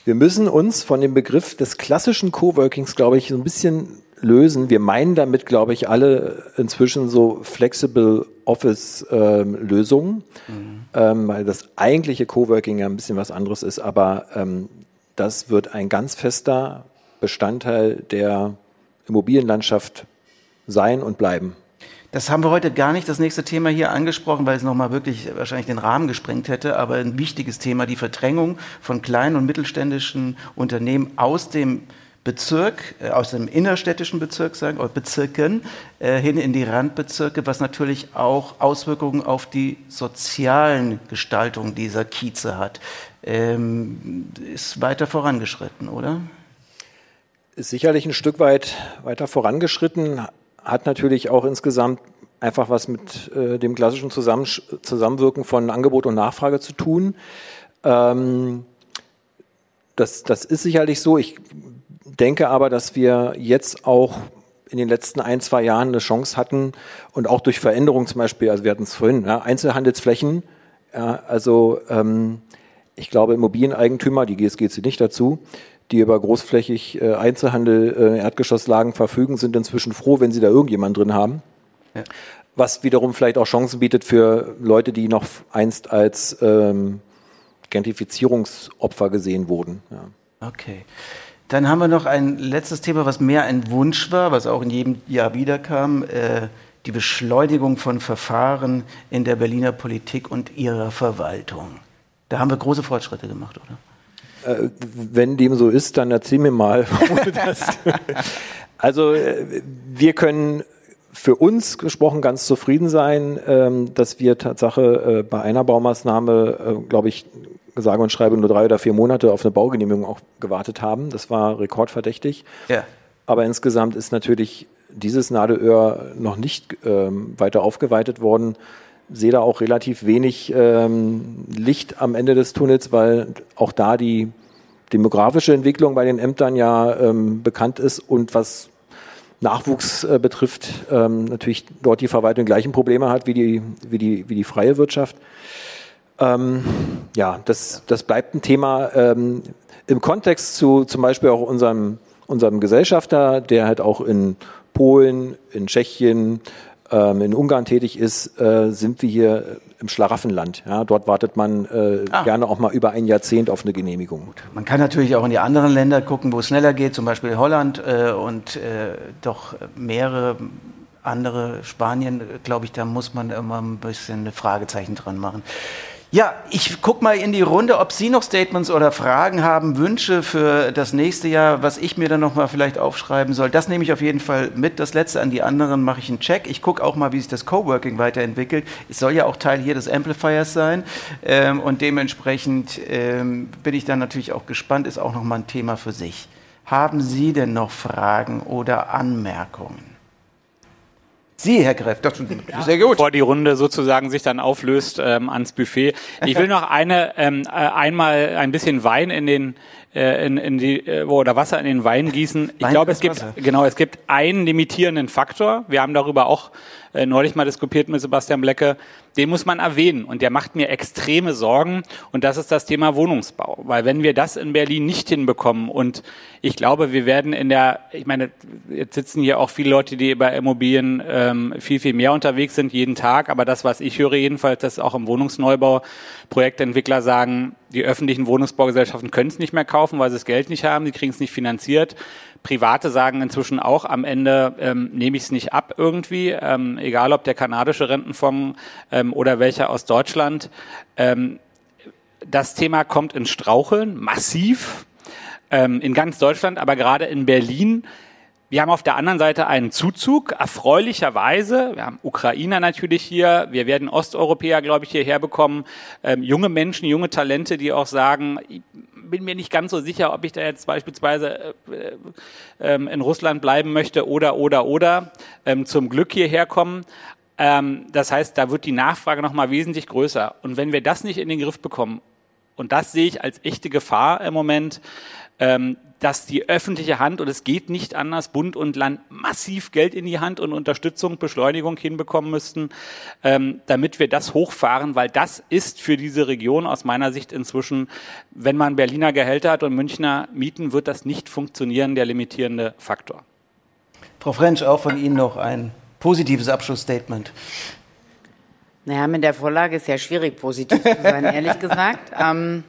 Wir müssen uns von dem Begriff des klassischen Coworkings, glaube ich, so ein bisschen lösen. Wir meinen damit, glaube ich, alle inzwischen so Flexible Office-Lösungen, ähm, weil das eigentliche Coworking ja ein bisschen was anderes ist, aber ähm, das wird ein ganz fester Bestandteil der Immobilienlandschaft sein und bleiben. Das haben wir heute gar nicht das nächste Thema hier angesprochen, weil es nochmal wirklich wahrscheinlich den Rahmen gesprengt hätte. Aber ein wichtiges Thema, die Verdrängung von kleinen und mittelständischen Unternehmen aus dem Bezirk, äh, aus dem innerstädtischen Bezirk, sagen, oder Bezirken, äh, hin in die Randbezirke, was natürlich auch Auswirkungen auf die sozialen Gestaltungen dieser Kieze hat. Ähm, ist weiter vorangeschritten, oder? ist sicherlich ein Stück weit weiter vorangeschritten, hat natürlich auch insgesamt einfach was mit äh, dem klassischen Zusammenwirken von Angebot und Nachfrage zu tun. Ähm, das, das ist sicherlich so. Ich denke aber, dass wir jetzt auch in den letzten ein, zwei Jahren eine Chance hatten und auch durch Veränderungen zum Beispiel, also wir hatten es vorhin, ja, Einzelhandelsflächen, ja, also ähm, ich glaube Immobilieneigentümer, die GSG zählt nicht dazu, die über großflächig äh, Einzelhandel, äh, Erdgeschosslagen verfügen, sind inzwischen froh, wenn sie da irgendjemand drin haben. Ja. Was wiederum vielleicht auch Chancen bietet für Leute, die noch einst als ähm, Gentrifizierungsopfer gesehen wurden. Ja. Okay. Dann haben wir noch ein letztes Thema, was mehr ein Wunsch war, was auch in jedem Jahr wiederkam. Äh, die Beschleunigung von Verfahren in der Berliner Politik und ihrer Verwaltung. Da haben wir große Fortschritte gemacht, oder? Äh, wenn dem so ist, dann erzähl mir mal. (laughs) wo du das- (laughs) also äh, wir können für uns gesprochen ganz zufrieden sein, ähm, dass wir Tatsache äh, bei einer Baumaßnahme, glaube ich, sage und schreibe nur drei oder vier Monate auf eine Baugenehmigung auch gewartet haben. Das war rekordverdächtig. Ja. Aber insgesamt ist natürlich dieses Nadelöhr noch nicht ähm, weiter aufgeweitet worden. Sehe da auch relativ wenig ähm, Licht am Ende des Tunnels, weil auch da die demografische Entwicklung bei den Ämtern ja ähm, bekannt ist und was Nachwuchs äh, betrifft, ähm, natürlich dort die Verwaltung gleichen Probleme hat wie die, wie die, wie die freie Wirtschaft. Ähm, ja, das, das bleibt ein Thema ähm, im Kontext zu zum Beispiel auch unserem, unserem Gesellschafter, der halt auch in Polen, in Tschechien, ähm, in Ungarn tätig ist, äh, sind wir hier im Schlaraffenland. Ja, dort wartet man äh, Ah. gerne auch mal über ein Jahrzehnt auf eine Genehmigung. Man kann natürlich auch in die anderen Länder gucken, wo es schneller geht, zum Beispiel Holland äh, und äh, doch mehrere andere, Spanien, äh, glaube ich, da muss man immer ein bisschen ein Fragezeichen dran machen. Ja, ich gucke mal in die Runde, ob Sie noch Statements oder Fragen haben, Wünsche für das nächste Jahr, was ich mir dann nochmal vielleicht aufschreiben soll. Das nehme ich auf jeden Fall mit. Das letzte an die anderen mache ich einen Check. Ich gucke auch mal, wie sich das Coworking weiterentwickelt. Es soll ja auch Teil hier des Amplifiers sein. Ähm, und dementsprechend ähm, bin ich dann natürlich auch gespannt, ist auch nochmal ein Thema für sich. Haben Sie denn noch Fragen oder Anmerkungen? Sie, Herr Greff, das ist sehr gut. Bevor die Runde sozusagen sich dann auflöst ähm, ans Buffet. Ich will noch eine ähm, äh, einmal ein bisschen Wein in den äh, in, in die, äh, oder Wasser in den Wein gießen. Ich Wein glaube, es gibt, Wasser. genau, es gibt einen limitierenden Faktor. Wir haben darüber auch äh, neulich mal diskutiert mit Sebastian Blecke. Den muss man erwähnen und der macht mir extreme Sorgen und das ist das Thema Wohnungsbau. Weil wenn wir das in Berlin nicht hinbekommen und ich glaube, wir werden in der, ich meine, jetzt sitzen hier auch viele Leute, die bei Immobilien ähm, viel, viel mehr unterwegs sind jeden Tag, aber das, was ich höre jedenfalls, dass auch im Wohnungsneubau Projektentwickler sagen, die öffentlichen Wohnungsbaugesellschaften können es nicht mehr kaufen, weil sie das Geld nicht haben, sie kriegen es nicht finanziert. Private sagen inzwischen auch am Ende, ähm, nehme ich es nicht ab irgendwie, ähm, egal ob der kanadische Rentenfonds ähm, oder welcher aus Deutschland. Ähm, das Thema kommt ins Straucheln, massiv, ähm, in ganz Deutschland, aber gerade in Berlin. Wir haben auf der anderen Seite einen Zuzug, erfreulicherweise. Wir haben Ukrainer natürlich hier. Wir werden Osteuropäer, glaube ich, hierher bekommen. Ähm, junge Menschen, junge Talente, die auch sagen, ich bin mir nicht ganz so sicher, ob ich da jetzt beispielsweise äh, ähm, in Russland bleiben möchte oder, oder, oder ähm, zum Glück hierher kommen. Ähm, das heißt, da wird die Nachfrage nochmal wesentlich größer. Und wenn wir das nicht in den Griff bekommen, und das sehe ich als echte Gefahr im Moment, ähm, dass die öffentliche Hand, und es geht nicht anders, Bund und Land massiv Geld in die Hand und Unterstützung, Beschleunigung hinbekommen müssten, ähm, damit wir das hochfahren, weil das ist für diese Region aus meiner Sicht inzwischen, wenn man Berliner Gehälter hat und Münchner Mieten, wird das nicht funktionieren, der limitierende Faktor. Frau French, auch von Ihnen noch ein positives Abschlussstatement. Naja, mit der Vorlage ist ja schwierig, positiv zu sein, (laughs) ehrlich gesagt. Ähm,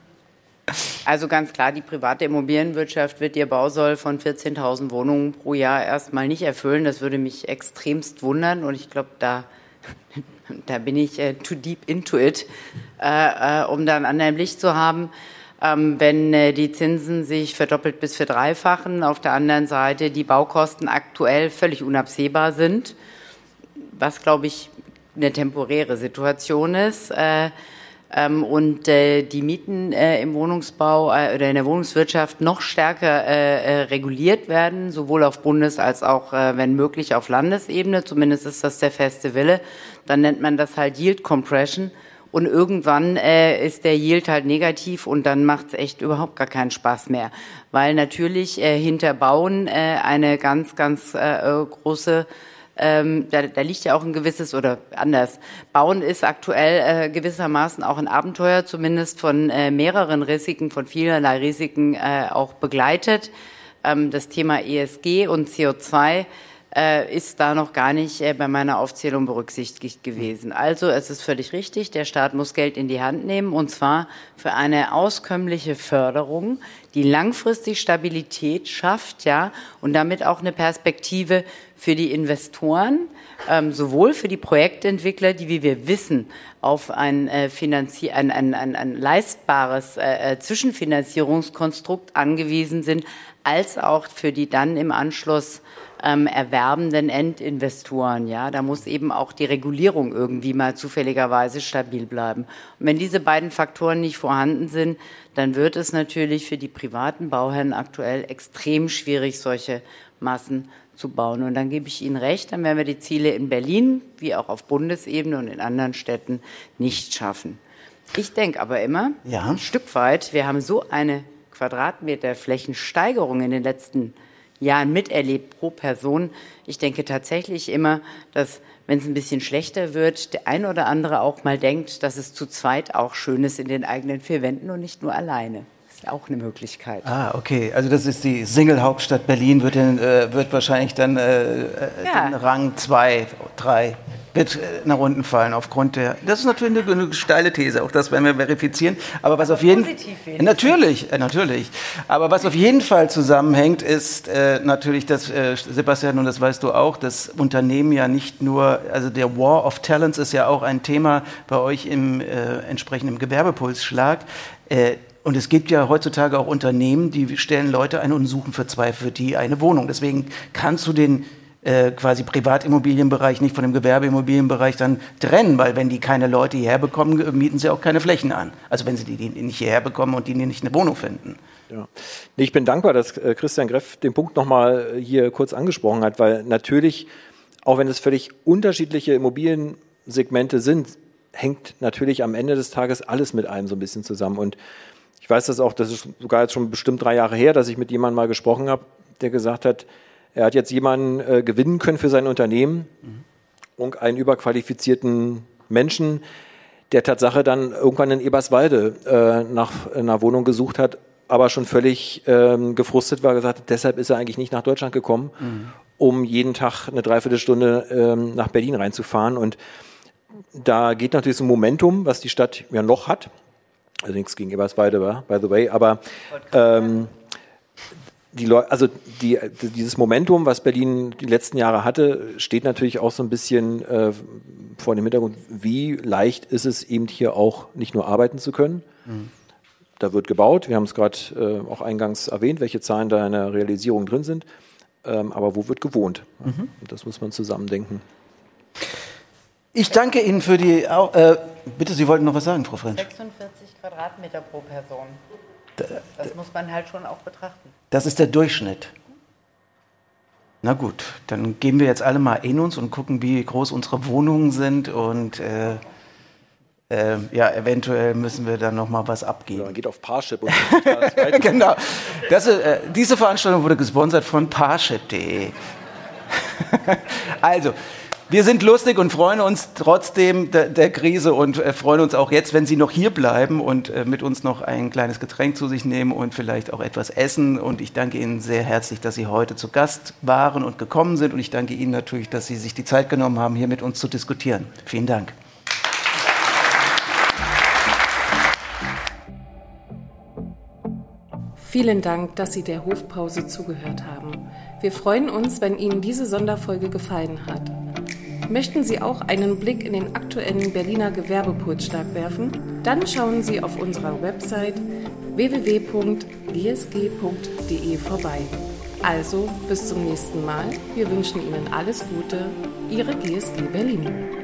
also ganz klar, die private Immobilienwirtschaft wird ihr Bausoll von 14.000 Wohnungen pro Jahr erstmal nicht erfüllen. Das würde mich extremst wundern und ich glaube, da, (laughs) da bin ich äh, too deep into it, äh, äh, um da ein anderes Licht zu haben. Ähm, wenn äh, die Zinsen sich verdoppelt bis verdreifachen, auf der anderen Seite die Baukosten aktuell völlig unabsehbar sind, was, glaube ich, eine temporäre Situation ist. Äh, ähm, und äh, die Mieten äh, im Wohnungsbau äh, oder in der Wohnungswirtschaft noch stärker äh, äh, reguliert werden, sowohl auf Bundes- als auch, äh, wenn möglich, auf Landesebene. Zumindest ist das der feste Wille. Dann nennt man das halt Yield Compression. Und irgendwann äh, ist der Yield halt negativ und dann macht es echt überhaupt gar keinen Spaß mehr. Weil natürlich äh, hinter Bauen äh, eine ganz, ganz äh, äh, große ähm, da, da liegt ja auch ein gewisses oder anders. Bauen ist aktuell äh, gewissermaßen auch ein Abenteuer, zumindest von äh, mehreren Risiken, von vielerlei Risiken äh, auch begleitet. Ähm, das Thema ESG und CO2 äh, ist da noch gar nicht äh, bei meiner Aufzählung berücksichtigt gewesen. Also es ist völlig richtig, der Staat muss Geld in die Hand nehmen und zwar für eine auskömmliche Förderung, die langfristig Stabilität schafft, ja, und damit auch eine Perspektive für die Investoren, ähm, sowohl für die Projektentwickler, die, wie wir wissen, auf ein, äh, Finanzier ein, ein, ein, ein leistbares äh, äh, Zwischenfinanzierungskonstrukt angewiesen sind, als auch für die dann im Anschluss ähm, erwerbenden Endinvestoren. Ja, da muss eben auch die Regulierung irgendwie mal zufälligerweise stabil bleiben. Und wenn diese beiden Faktoren nicht vorhanden sind, dann wird es natürlich für die privaten Bauherren aktuell extrem schwierig, solche Massen zu bauen. Und dann gebe ich Ihnen recht, dann werden wir die Ziele in Berlin wie auch auf Bundesebene und in anderen Städten nicht schaffen. Ich denke aber immer, Ja. ein Stück weit, wir haben so eine Quadratmeter Flächensteigerung in den letzten Jahren miterlebt pro Person. Ich denke tatsächlich immer, dass wenn es ein bisschen schlechter wird, der ein oder andere auch mal denkt, dass es zu zweit auch schön ist in den eigenen vier Wänden und nicht nur alleine. Das ist auch eine Möglichkeit. Ah, okay. Also das ist die Single-Hauptstadt Berlin, wird, in, äh, wird wahrscheinlich dann äh, äh, Ja. den Rang 2, 3, wird äh, nach unten fallen aufgrund der... Das ist natürlich eine, eine steile These, auch das werden wir verifizieren. Aber was auf jeden wenigstens. Natürlich, äh, natürlich. Aber was auf jeden Fall zusammenhängt, ist äh, natürlich, dass, äh, Sebastian, und das weißt du auch, dass Unternehmen ja nicht nur, also der War of Talents ist ja auch ein Thema bei euch im äh, entsprechenden Gewerbepulsschlag. Äh, und es gibt ja heutzutage auch Unternehmen, die stellen Leute ein und suchen für zwei, für die eine Wohnung. Deswegen kannst du den äh, quasi Privatimmobilienbereich nicht von dem Gewerbeimmobilienbereich dann trennen, weil wenn die keine Leute hierher bekommen, äh, mieten sie auch keine Flächen an. Also wenn sie die, die nicht hierher bekommen und die nicht eine Wohnung finden. Ja. Ich bin dankbar, dass äh, Christian Greff den Punkt nochmal hier kurz angesprochen hat, weil natürlich, auch wenn es völlig unterschiedliche Immobiliensegmente sind, hängt natürlich am Ende des Tages alles mit einem so ein bisschen zusammen. Und Ich weiß das auch, das ist sogar jetzt schon bestimmt drei Jahre her, dass ich mit jemandem mal gesprochen habe, der gesagt hat, er hat jetzt jemanden äh, gewinnen können für sein Unternehmen mhm. und einen überqualifizierten Menschen, der Tatsache dann irgendwann in Eberswalde äh, nach einer Wohnung gesucht hat, aber schon völlig ähm, gefrustet war, gesagt hat, deshalb ist er eigentlich nicht nach Deutschland gekommen, mhm. um jeden Tag eine Dreiviertelstunde ähm, nach Berlin reinzufahren. Und da geht natürlich so ein Momentum, was die Stadt ja noch hat. Also nichts gegen Eberswalde, by the way, aber ähm, die Leute, also die, dieses Momentum, was Berlin die letzten Jahre hatte, steht natürlich auch so ein bisschen äh, vor dem Hintergrund, wie leicht ist es eben hier auch nicht nur arbeiten zu können. Mhm. Da wird gebaut, wir haben es gerade äh, auch eingangs erwähnt, welche Zahlen da in der Realisierung drin sind. Ähm, aber wo wird gewohnt? Mhm. Das muss man zusammendenken. Ich danke Ihnen für die. Äh, bitte, Sie wollten noch was sagen, Frau French. 46 Quadratmeter pro Person. Das muss man halt schon auch betrachten. Das ist der Durchschnitt. Na gut, dann gehen wir jetzt alle mal in uns und gucken, wie groß unsere Wohnungen sind und äh, äh, ja, eventuell müssen wir dann noch mal was abgeben. Ja, man geht auf Parship und (laughs) genau. Das, äh, diese Veranstaltung wurde gesponsert von Parship.de. (laughs) also, wir sind lustig und freuen uns trotzdem der, der Krise und äh, freuen uns auch jetzt, wenn Sie noch hier bleiben und äh, mit uns noch ein kleines Getränk zu sich nehmen und vielleicht auch etwas essen. Und ich danke Ihnen sehr herzlich, dass Sie heute zu Gast waren und gekommen sind. Und ich danke Ihnen natürlich, dass Sie sich die Zeit genommen haben, hier mit uns zu diskutieren. Vielen Dank. Vielen Dank, dass Sie der Hofpause zugehört haben. Wir freuen uns, wenn Ihnen diese Sonderfolge gefallen hat. Möchten Sie auch einen Blick in den aktuellen Berliner Gewerbepulsschlag werfen? Dann schauen Sie auf unserer Website www.gsg.de vorbei. Also bis zum nächsten Mal. Wir wünschen Ihnen alles Gute. Ihre GSG Berlin.